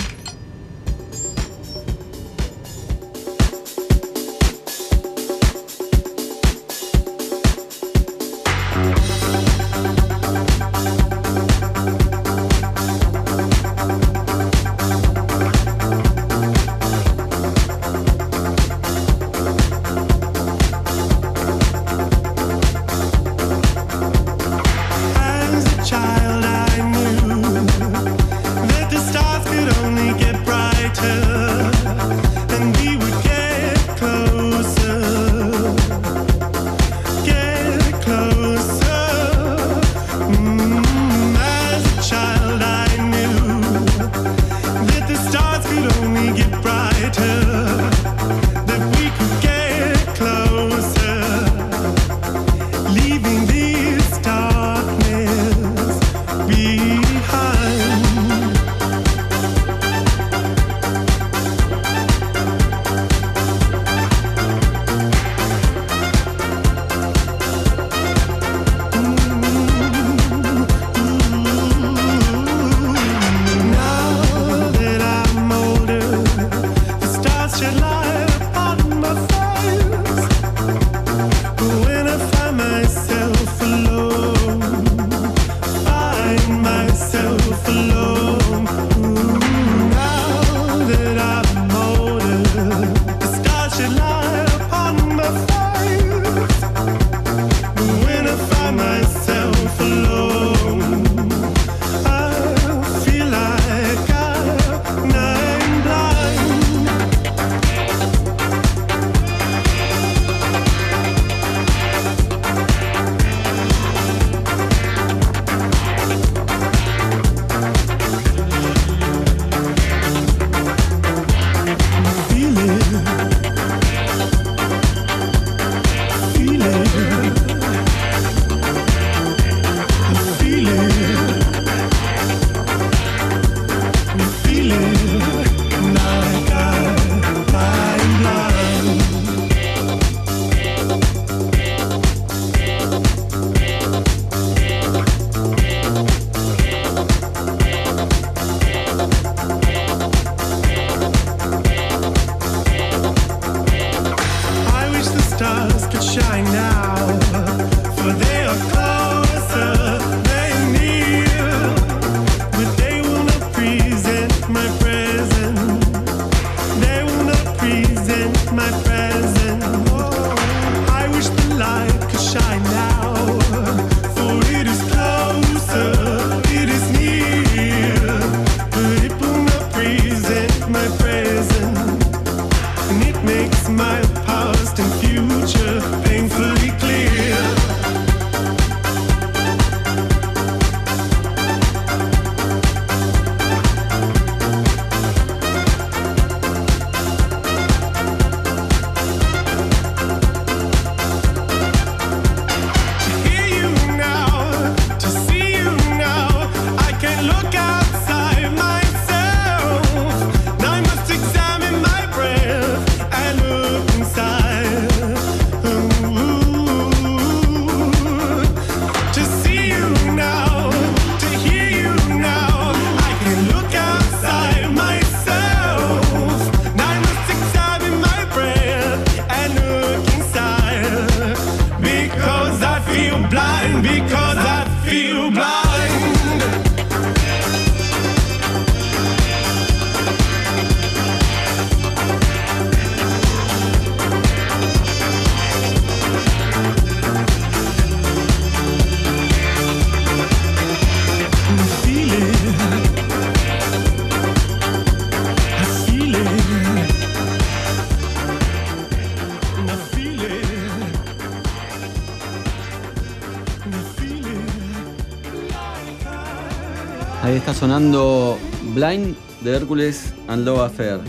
Sonando Blind de Hércules and Love Affair.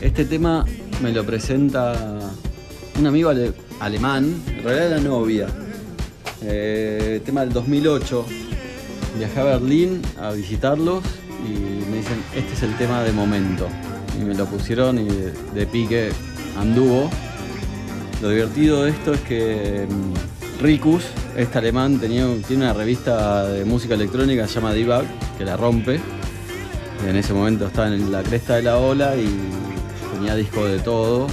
Este tema me lo presenta un amigo ale- alemán, en realidad la novia. Eh, tema del 2008. Viajé a Berlín a visitarlos y me dicen, este es el tema de momento. Y me lo pusieron y de, pique anduvo. Lo divertido de esto es que mm, Rikus, este alemán, tenía, tiene una revista de música electrónica se llama Debug, la rompe. En ese momento estaba en la cresta de la ola y tenía disco de todo.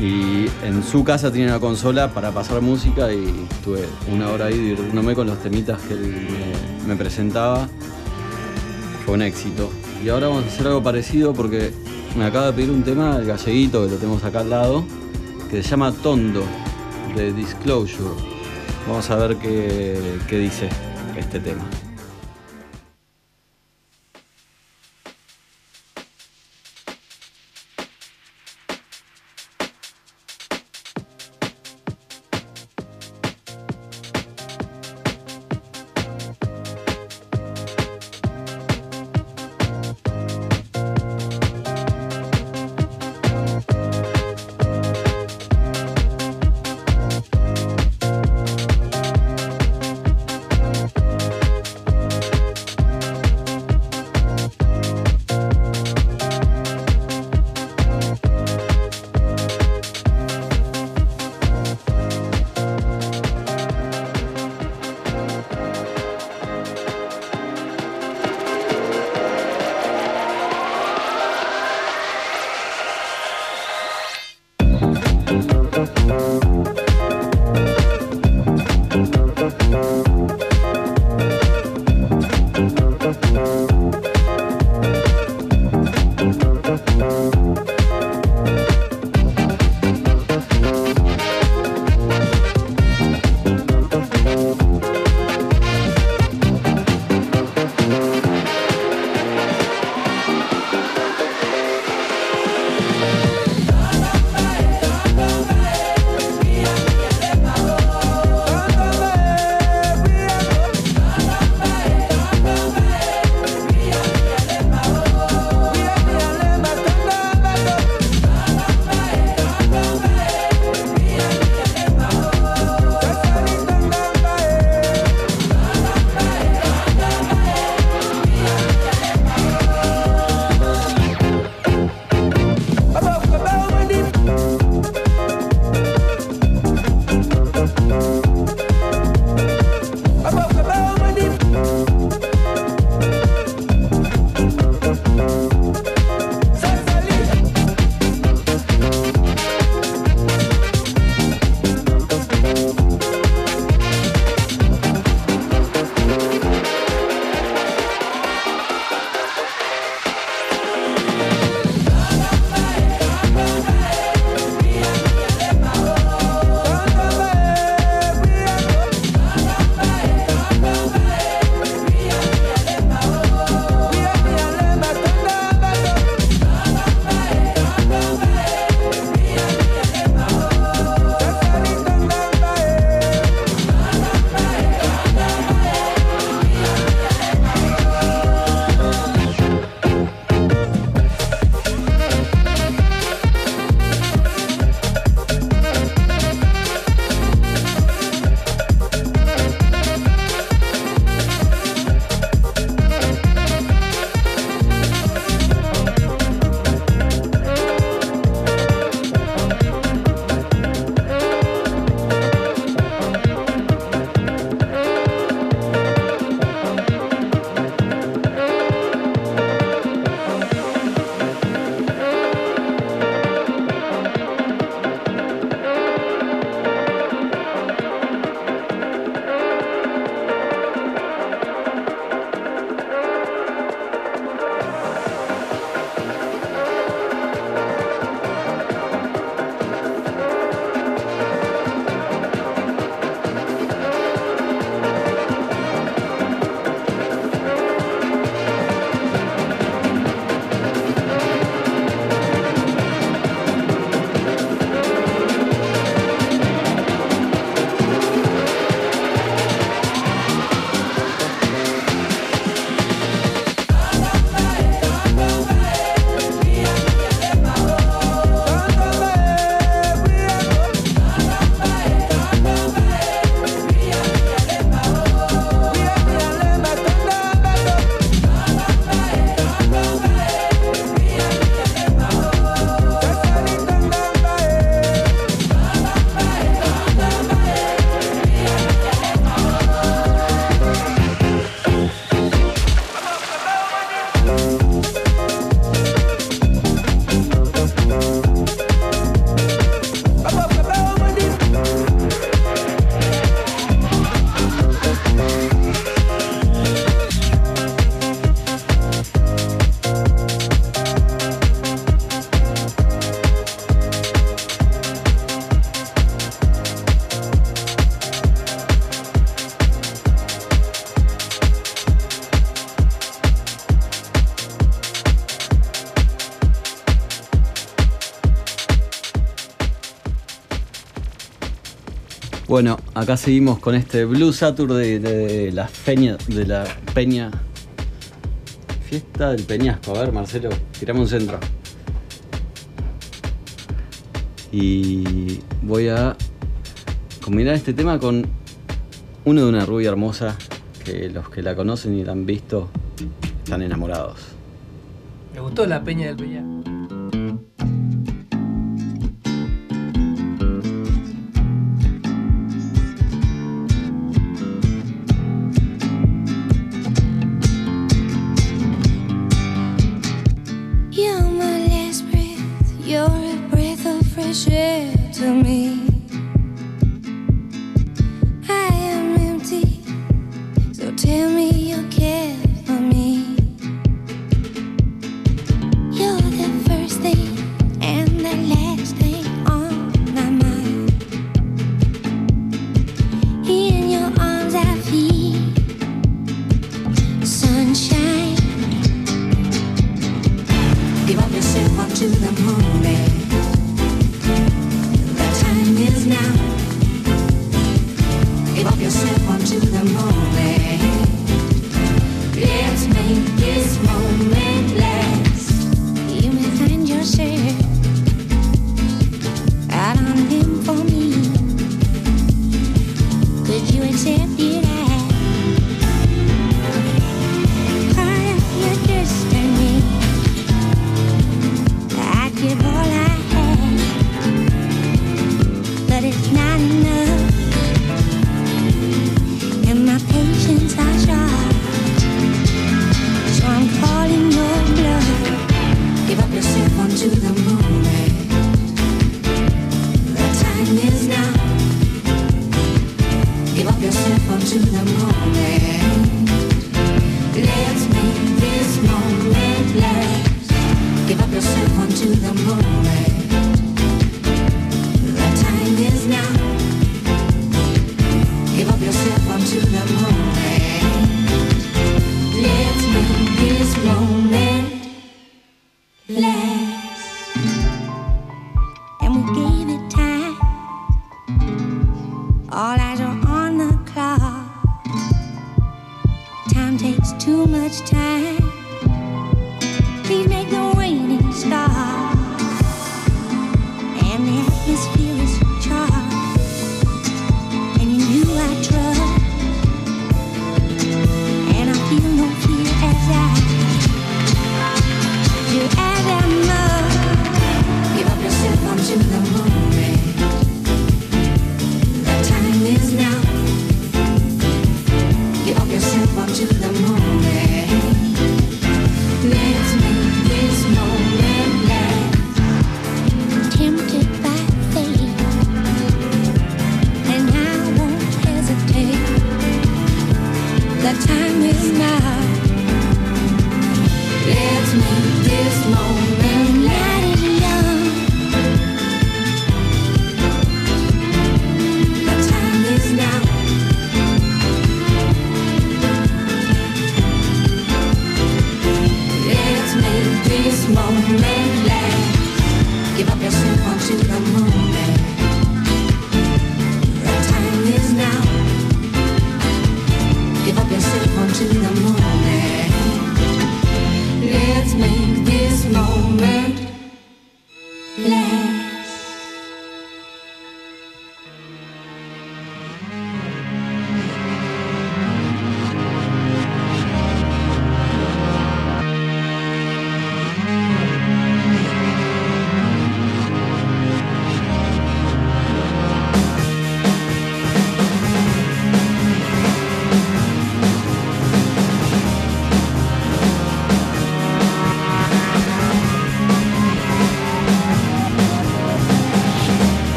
Y en su casa tenía una consola para pasar música y estuve una hora ahí divirtiéndome con los temitas que él me, me presentaba. Fue un éxito. Y ahora vamos a hacer algo parecido porque me acaba de pedir un tema, el galleguito, que lo tenemos acá al lado, que se llama Tondo, de Disclosure. Vamos a ver qué, qué dice este tema. Acá seguimos con este Blue Saturday de, la Peña. De la Peña. Fiesta del Peñasco. A ver, Marcelo, tirame un centro. Y voy a combinar este tema con uno de una rubia hermosa que los que la conocen y la han visto están enamorados. Me gustó la Peña del Peñasco.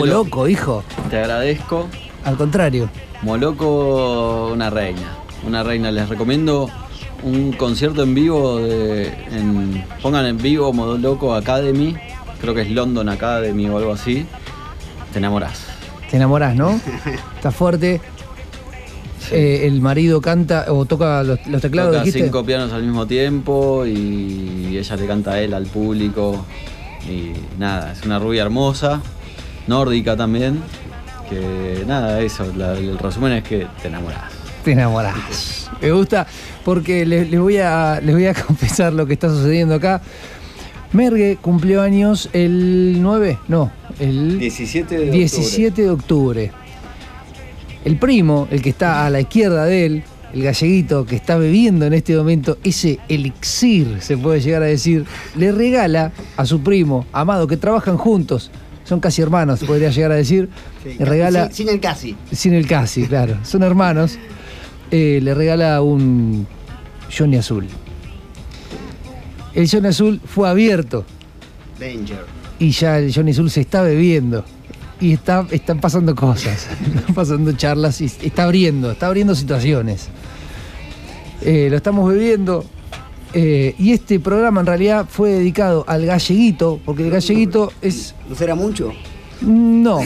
Marcelo, loco, hijo? Te agradezco. Al contrario. Moloco, una reina. Una reina. Les recomiendo un concierto en vivo. De, en- pongan en vivo Moloco Academy. Creo que es London Academy o algo así. Te enamorás. Te enamorás, ¿no? Está fuerte. Eh, el marido canta o toca los, los teclados, Toca dijiste. cinco pianos al mismo tiempo y ella le canta a él, al público. Y nada, es una rubia hermosa, nórdica también. Que nada, eso, la- el resumen es que te enamorás. Te enamorás. Me gusta porque les, les voy a, les voy a confesar lo que está sucediendo acá. Mergue cumplió años el 9, no, el 17 de 17 de octubre. El primo, el que está a la izquierda de él, el galleguito que está bebiendo en este momento ese elixir, se puede llegar a decir, le regala a su primo, Amado, que trabajan juntos, son casi hermanos, podría llegar a decir, le regala... Sin, sin el casi. Sin el casi, claro. Son hermanos. Eh, le regala un Johnny Azul. El Johnny Azul fue abierto Danger. y ya el Johnny Azul se está bebiendo. Y está, están pasando cosas, están pasando charlas y está abriendo, está abriendo situaciones. Eh, lo estamos bebiendo. Eh, y este programa en realidad fue dedicado al galleguito, porque el galleguito es ¿No será mucho? no,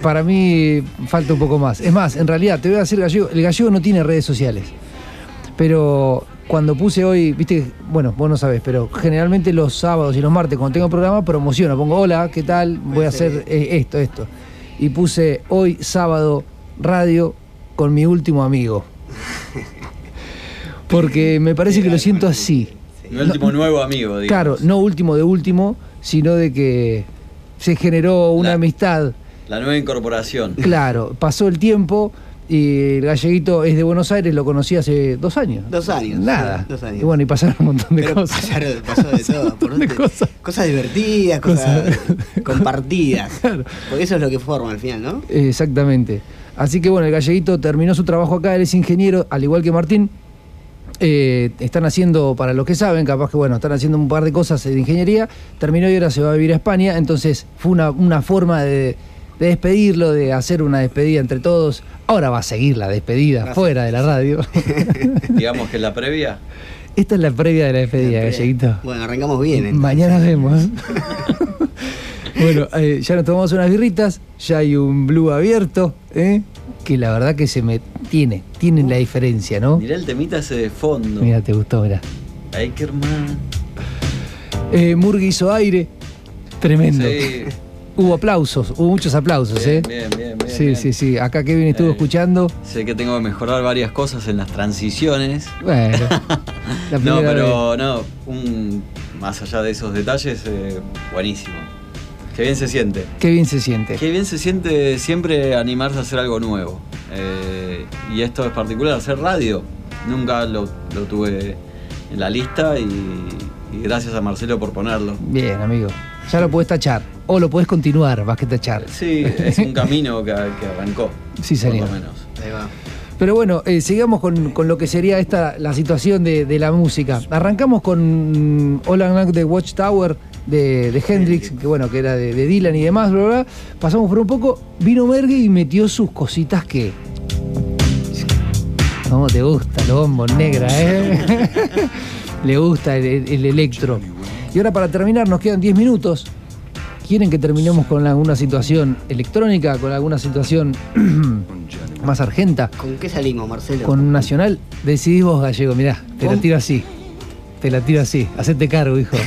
para mí falta un poco más. Es más, en realidad, te voy a decir gallego, el gallego no tiene redes sociales. Pero cuando puse hoy, viste, bueno, vos no sabés, pero generalmente los sábados y los martes cuando tengo programa promociono, pongo hola, ¿qué tal? Voy a hacer eh, esto, esto. Y puse hoy sábado radio con mi último amigo. Porque me parece que lo siento así. Mi último nuevo amigo, digamos. Claro, no último de último, sino de que se generó una amistad. La nueva incorporación. Claro, pasó el tiempo y el galleguito es de Buenos Aires, lo conocí hace dos años. Dos años. Nada. sí, Dos años. Y bueno, y pasaron un montón de Pero cosas. pasaron- pasó de todo. por suerte. cosas. divertidas, cosas compartidas. Porque eso es lo que forma al final, ¿no? Exactamente. Así que bueno, el galleguito terminó su trabajo acá, él es ingeniero, al igual que Martín. Eh, están haciendo, para los que saben, capaz que bueno, están haciendo un par de cosas de ingeniería. Terminó y ahora se va a vivir a España. Entonces fue una, una forma de, de despedirlo, de hacer una despedida entre todos. Ahora va a seguir la despedida Gracias. fuera de la radio. digamos que la previa. Esta es la previa de la despedida, galleguito. Bueno, arrancamos bien. entonces. Mañana vemos. bueno, eh, ya nos tomamos unas birritas, ya hay un blue abierto, ¿eh? Que la verdad que se me tiene, tiene la diferencia, ¿no? Mirá el temita ese de fondo. Mira, te gustó, mira. Ackerman. Eh, Murgui hizo aire, tremendo. Sí. Hubo aplausos, hubo muchos aplausos, Bien, ¿eh? bien, bien, bien, sí, bien. sí, sí. Acá Kevin estuvo Eh. escuchando. Sé que tengo que mejorar varias cosas en las transiciones. Bueno, la no, pero no, un- más allá de esos detalles, eh, buenísimo. Qué bien se siente. Qué bien se siente. Qué bien se siente siempre animarse a hacer algo nuevo. Eh, y esto es particular, hacer radio. Nunca lo, lo tuve en la lista y, y gracias a Marcelo por ponerlo. Bien, amigo. Ya lo podés tachar. O lo podés continuar, más que tachar. Sí, es un camino que, que arrancó. Sí, señor. Por lo menos. Ahí va. Pero bueno, eh, sigamos con, con lo que sería esta la situación de, de la música. Arrancamos con All Night de Watchtower de, de Hendrix, que bueno, que era de, de Dylan y demás, bla, bla, bla. Pasamos por un poco, vino Mergue y metió sus cositas que. ¿Cómo te gusta el bombo negra, eh? Le gusta el, el electro. Y ahora para terminar, nos quedan 10 minutos. ¿Quieren que terminemos con alguna situación electrónica, con alguna situación más argenta? ¿Con qué salimos, Marcelo? Con nacional, decidís vos, gallego, mirá, te la ¿Cómo? tiro así. Te la tiro así. Hacete cargo, hijo.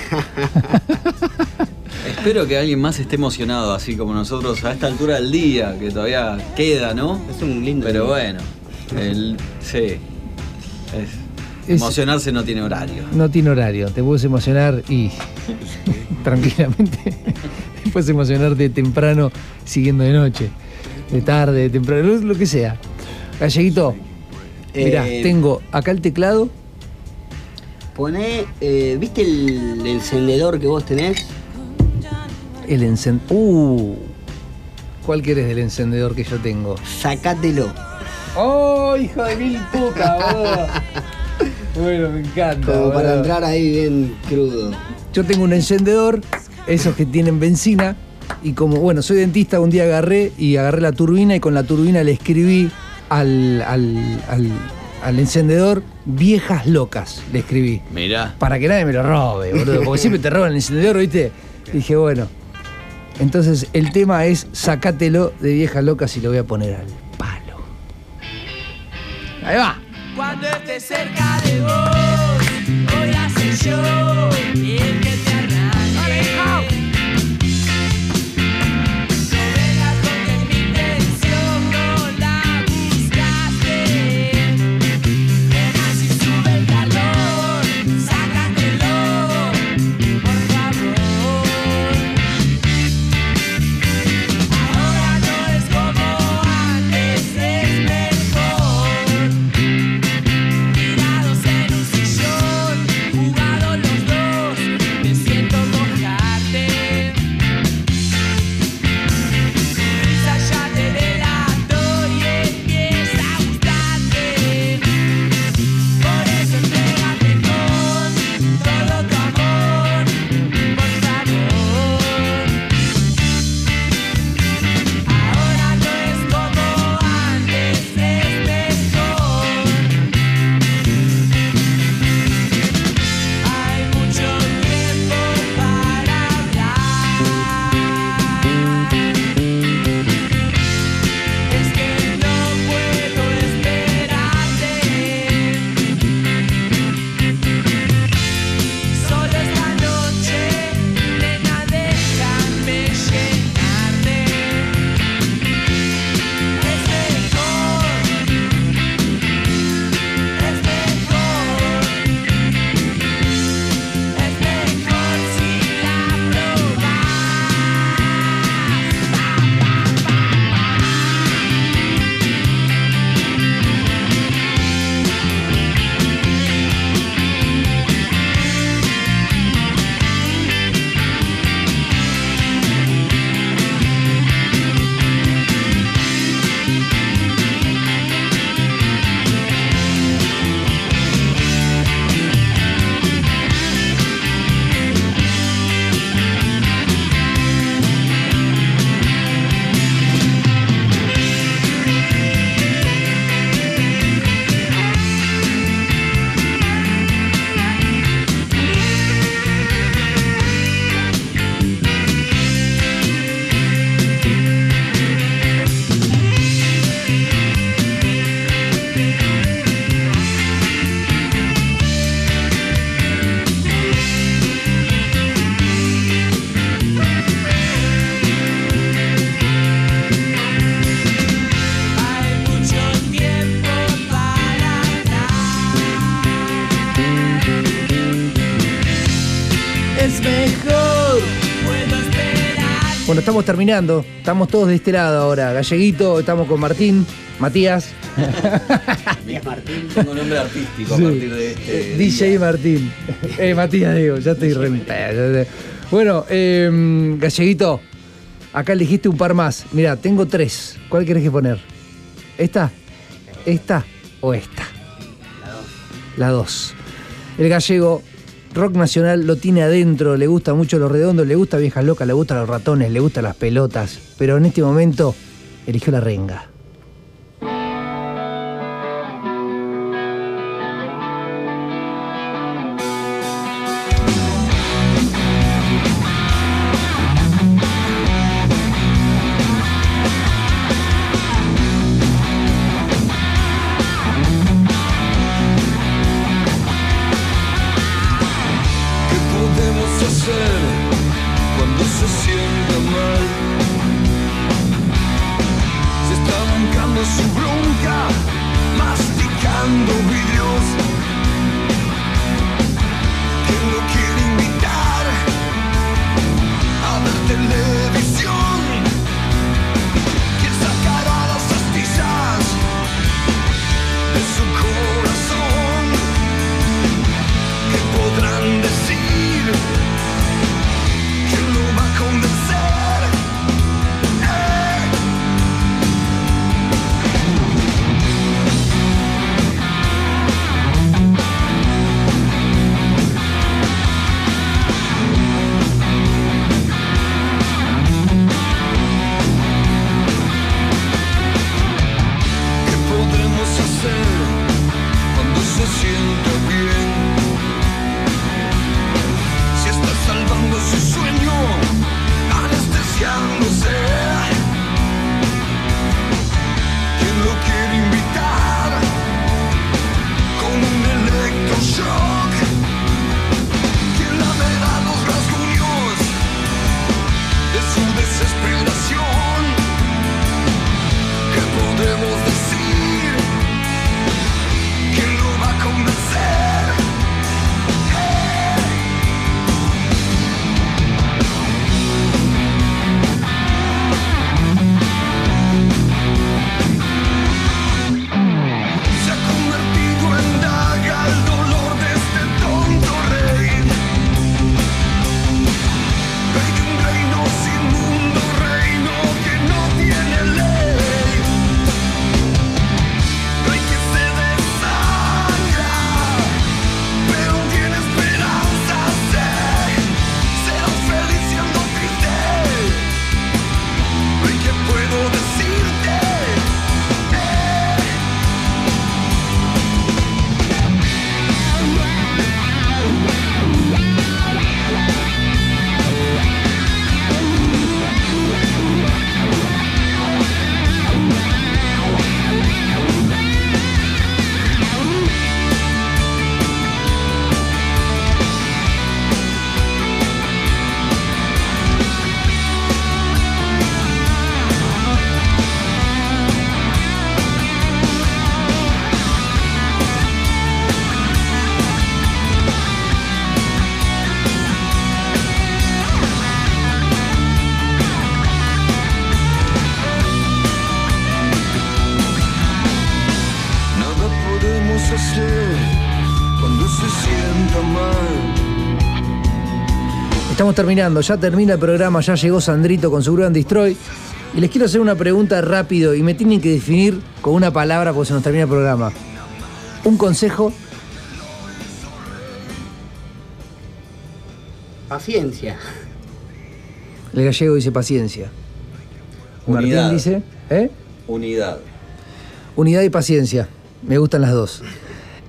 Espero que alguien más esté emocionado, así como nosotros a esta altura del día, que todavía queda, ¿no? Es un lindo. Pero día. bueno, el, sí. Es- Es- emocionarse no tiene horario. No tiene horario, te puedes emocionar y tranquilamente te puedes emocionarte temprano siguiendo de noche, de tarde, de temprano, lo, lo que sea. Galleguito, mirá, Eh, tengo acá el teclado, Poné, eh, ¿viste el encendedor que vos tenés? el encendedor. Uh, ¿Cuál querés del encendedor que yo tengo? Sacátelo. ¡Oh, hijo de mil puta, boludo! Bueno, me encanta. Como para entrar ahí bien crudo. Yo tengo un encendedor, esos que tienen benzina, y como, bueno, soy dentista, un día agarré y agarré la turbina y con la turbina le escribí al, al, al- al encendedor viejas locas, le escribí. Mirá. Para que nadie me lo robe, boludo, porque siempre te roban el encendedor, ¿viste? Dije, bueno. Entonces el tema es sacátelo de viejas locas y lo voy a poner al palo. Ahí va. Cuando estés cerca de vos, voy a ser yo estamos terminando. Estamos todos de este lado ahora. Galleguito, estamos con Martín, Matías. Martín. Tengo nombre artístico Sí. a partir de este. DJ Martín. Eh, Matías, digo, ya estoy re. Bueno, eh, Galleguito, acá elegiste un par más. Mira, tengo tres. ¿Cuál querés que poner? ¿Esta? ¿Esta o esta? La dos. El gallego, rock nacional, lo tiene adentro, le gusta mucho los redondos, le gusta viejas locas, le gustan los ratones, le gustan las pelotas. Pero en este momento eligió la renga. Terminando, ya termina el programa, ya llegó Sandrito con su Grand Destroy. Y les quiero hacer una pregunta rápido y me tienen que definir con una palabra porque se nos termina el programa. Un consejo, Paciencia. el gallego dice paciencia. Martín dice, ¿eh? Unidad. Unidad y paciencia. Me gustan las dos.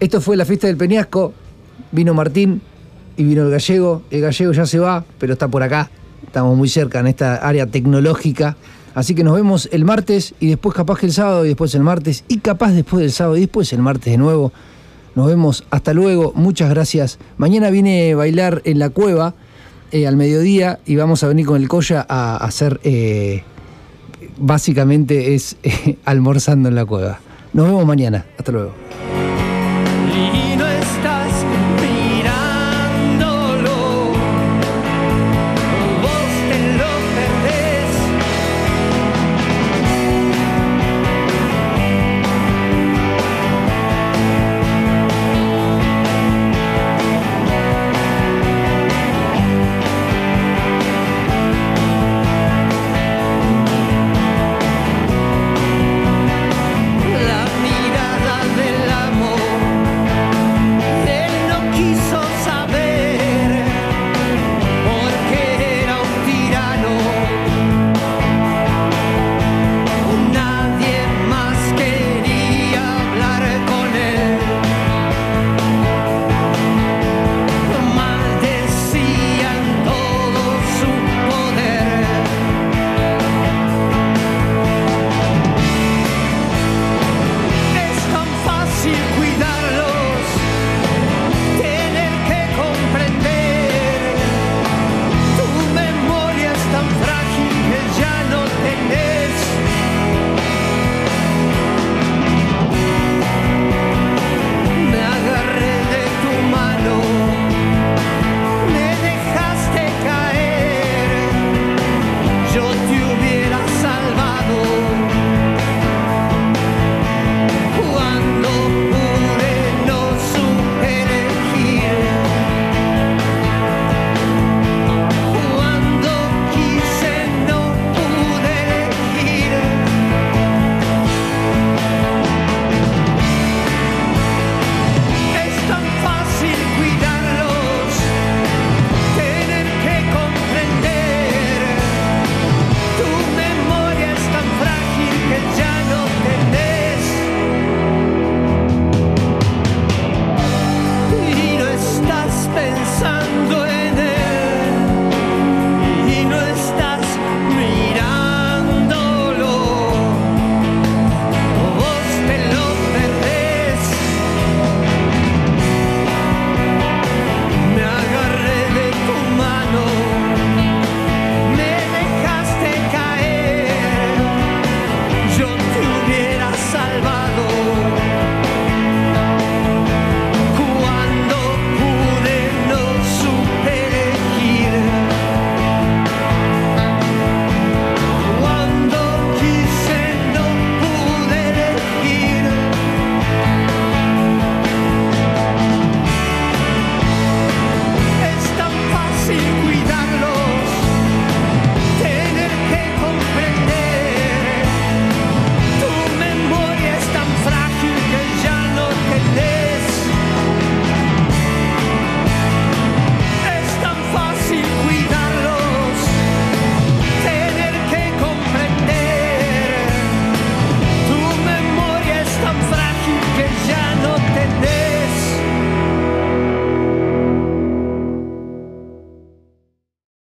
Esto fue la fiesta del Peñasco. Vino Martín y vino el gallego. El gallego ya se va, pero está por acá. Estamos muy cerca en esta área tecnológica. Así que nos vemos el martes y después capaz que el sábado y después el martes y capaz después del sábado y después el martes de nuevo. Nos vemos. Hasta luego. Muchas gracias. Mañana viene a bailar en la cueva eh, al mediodía y vamos a venir con el Colla a, hacer... eh, básicamente es eh, almorzando en la cueva. Nos vemos mañana. Hasta luego.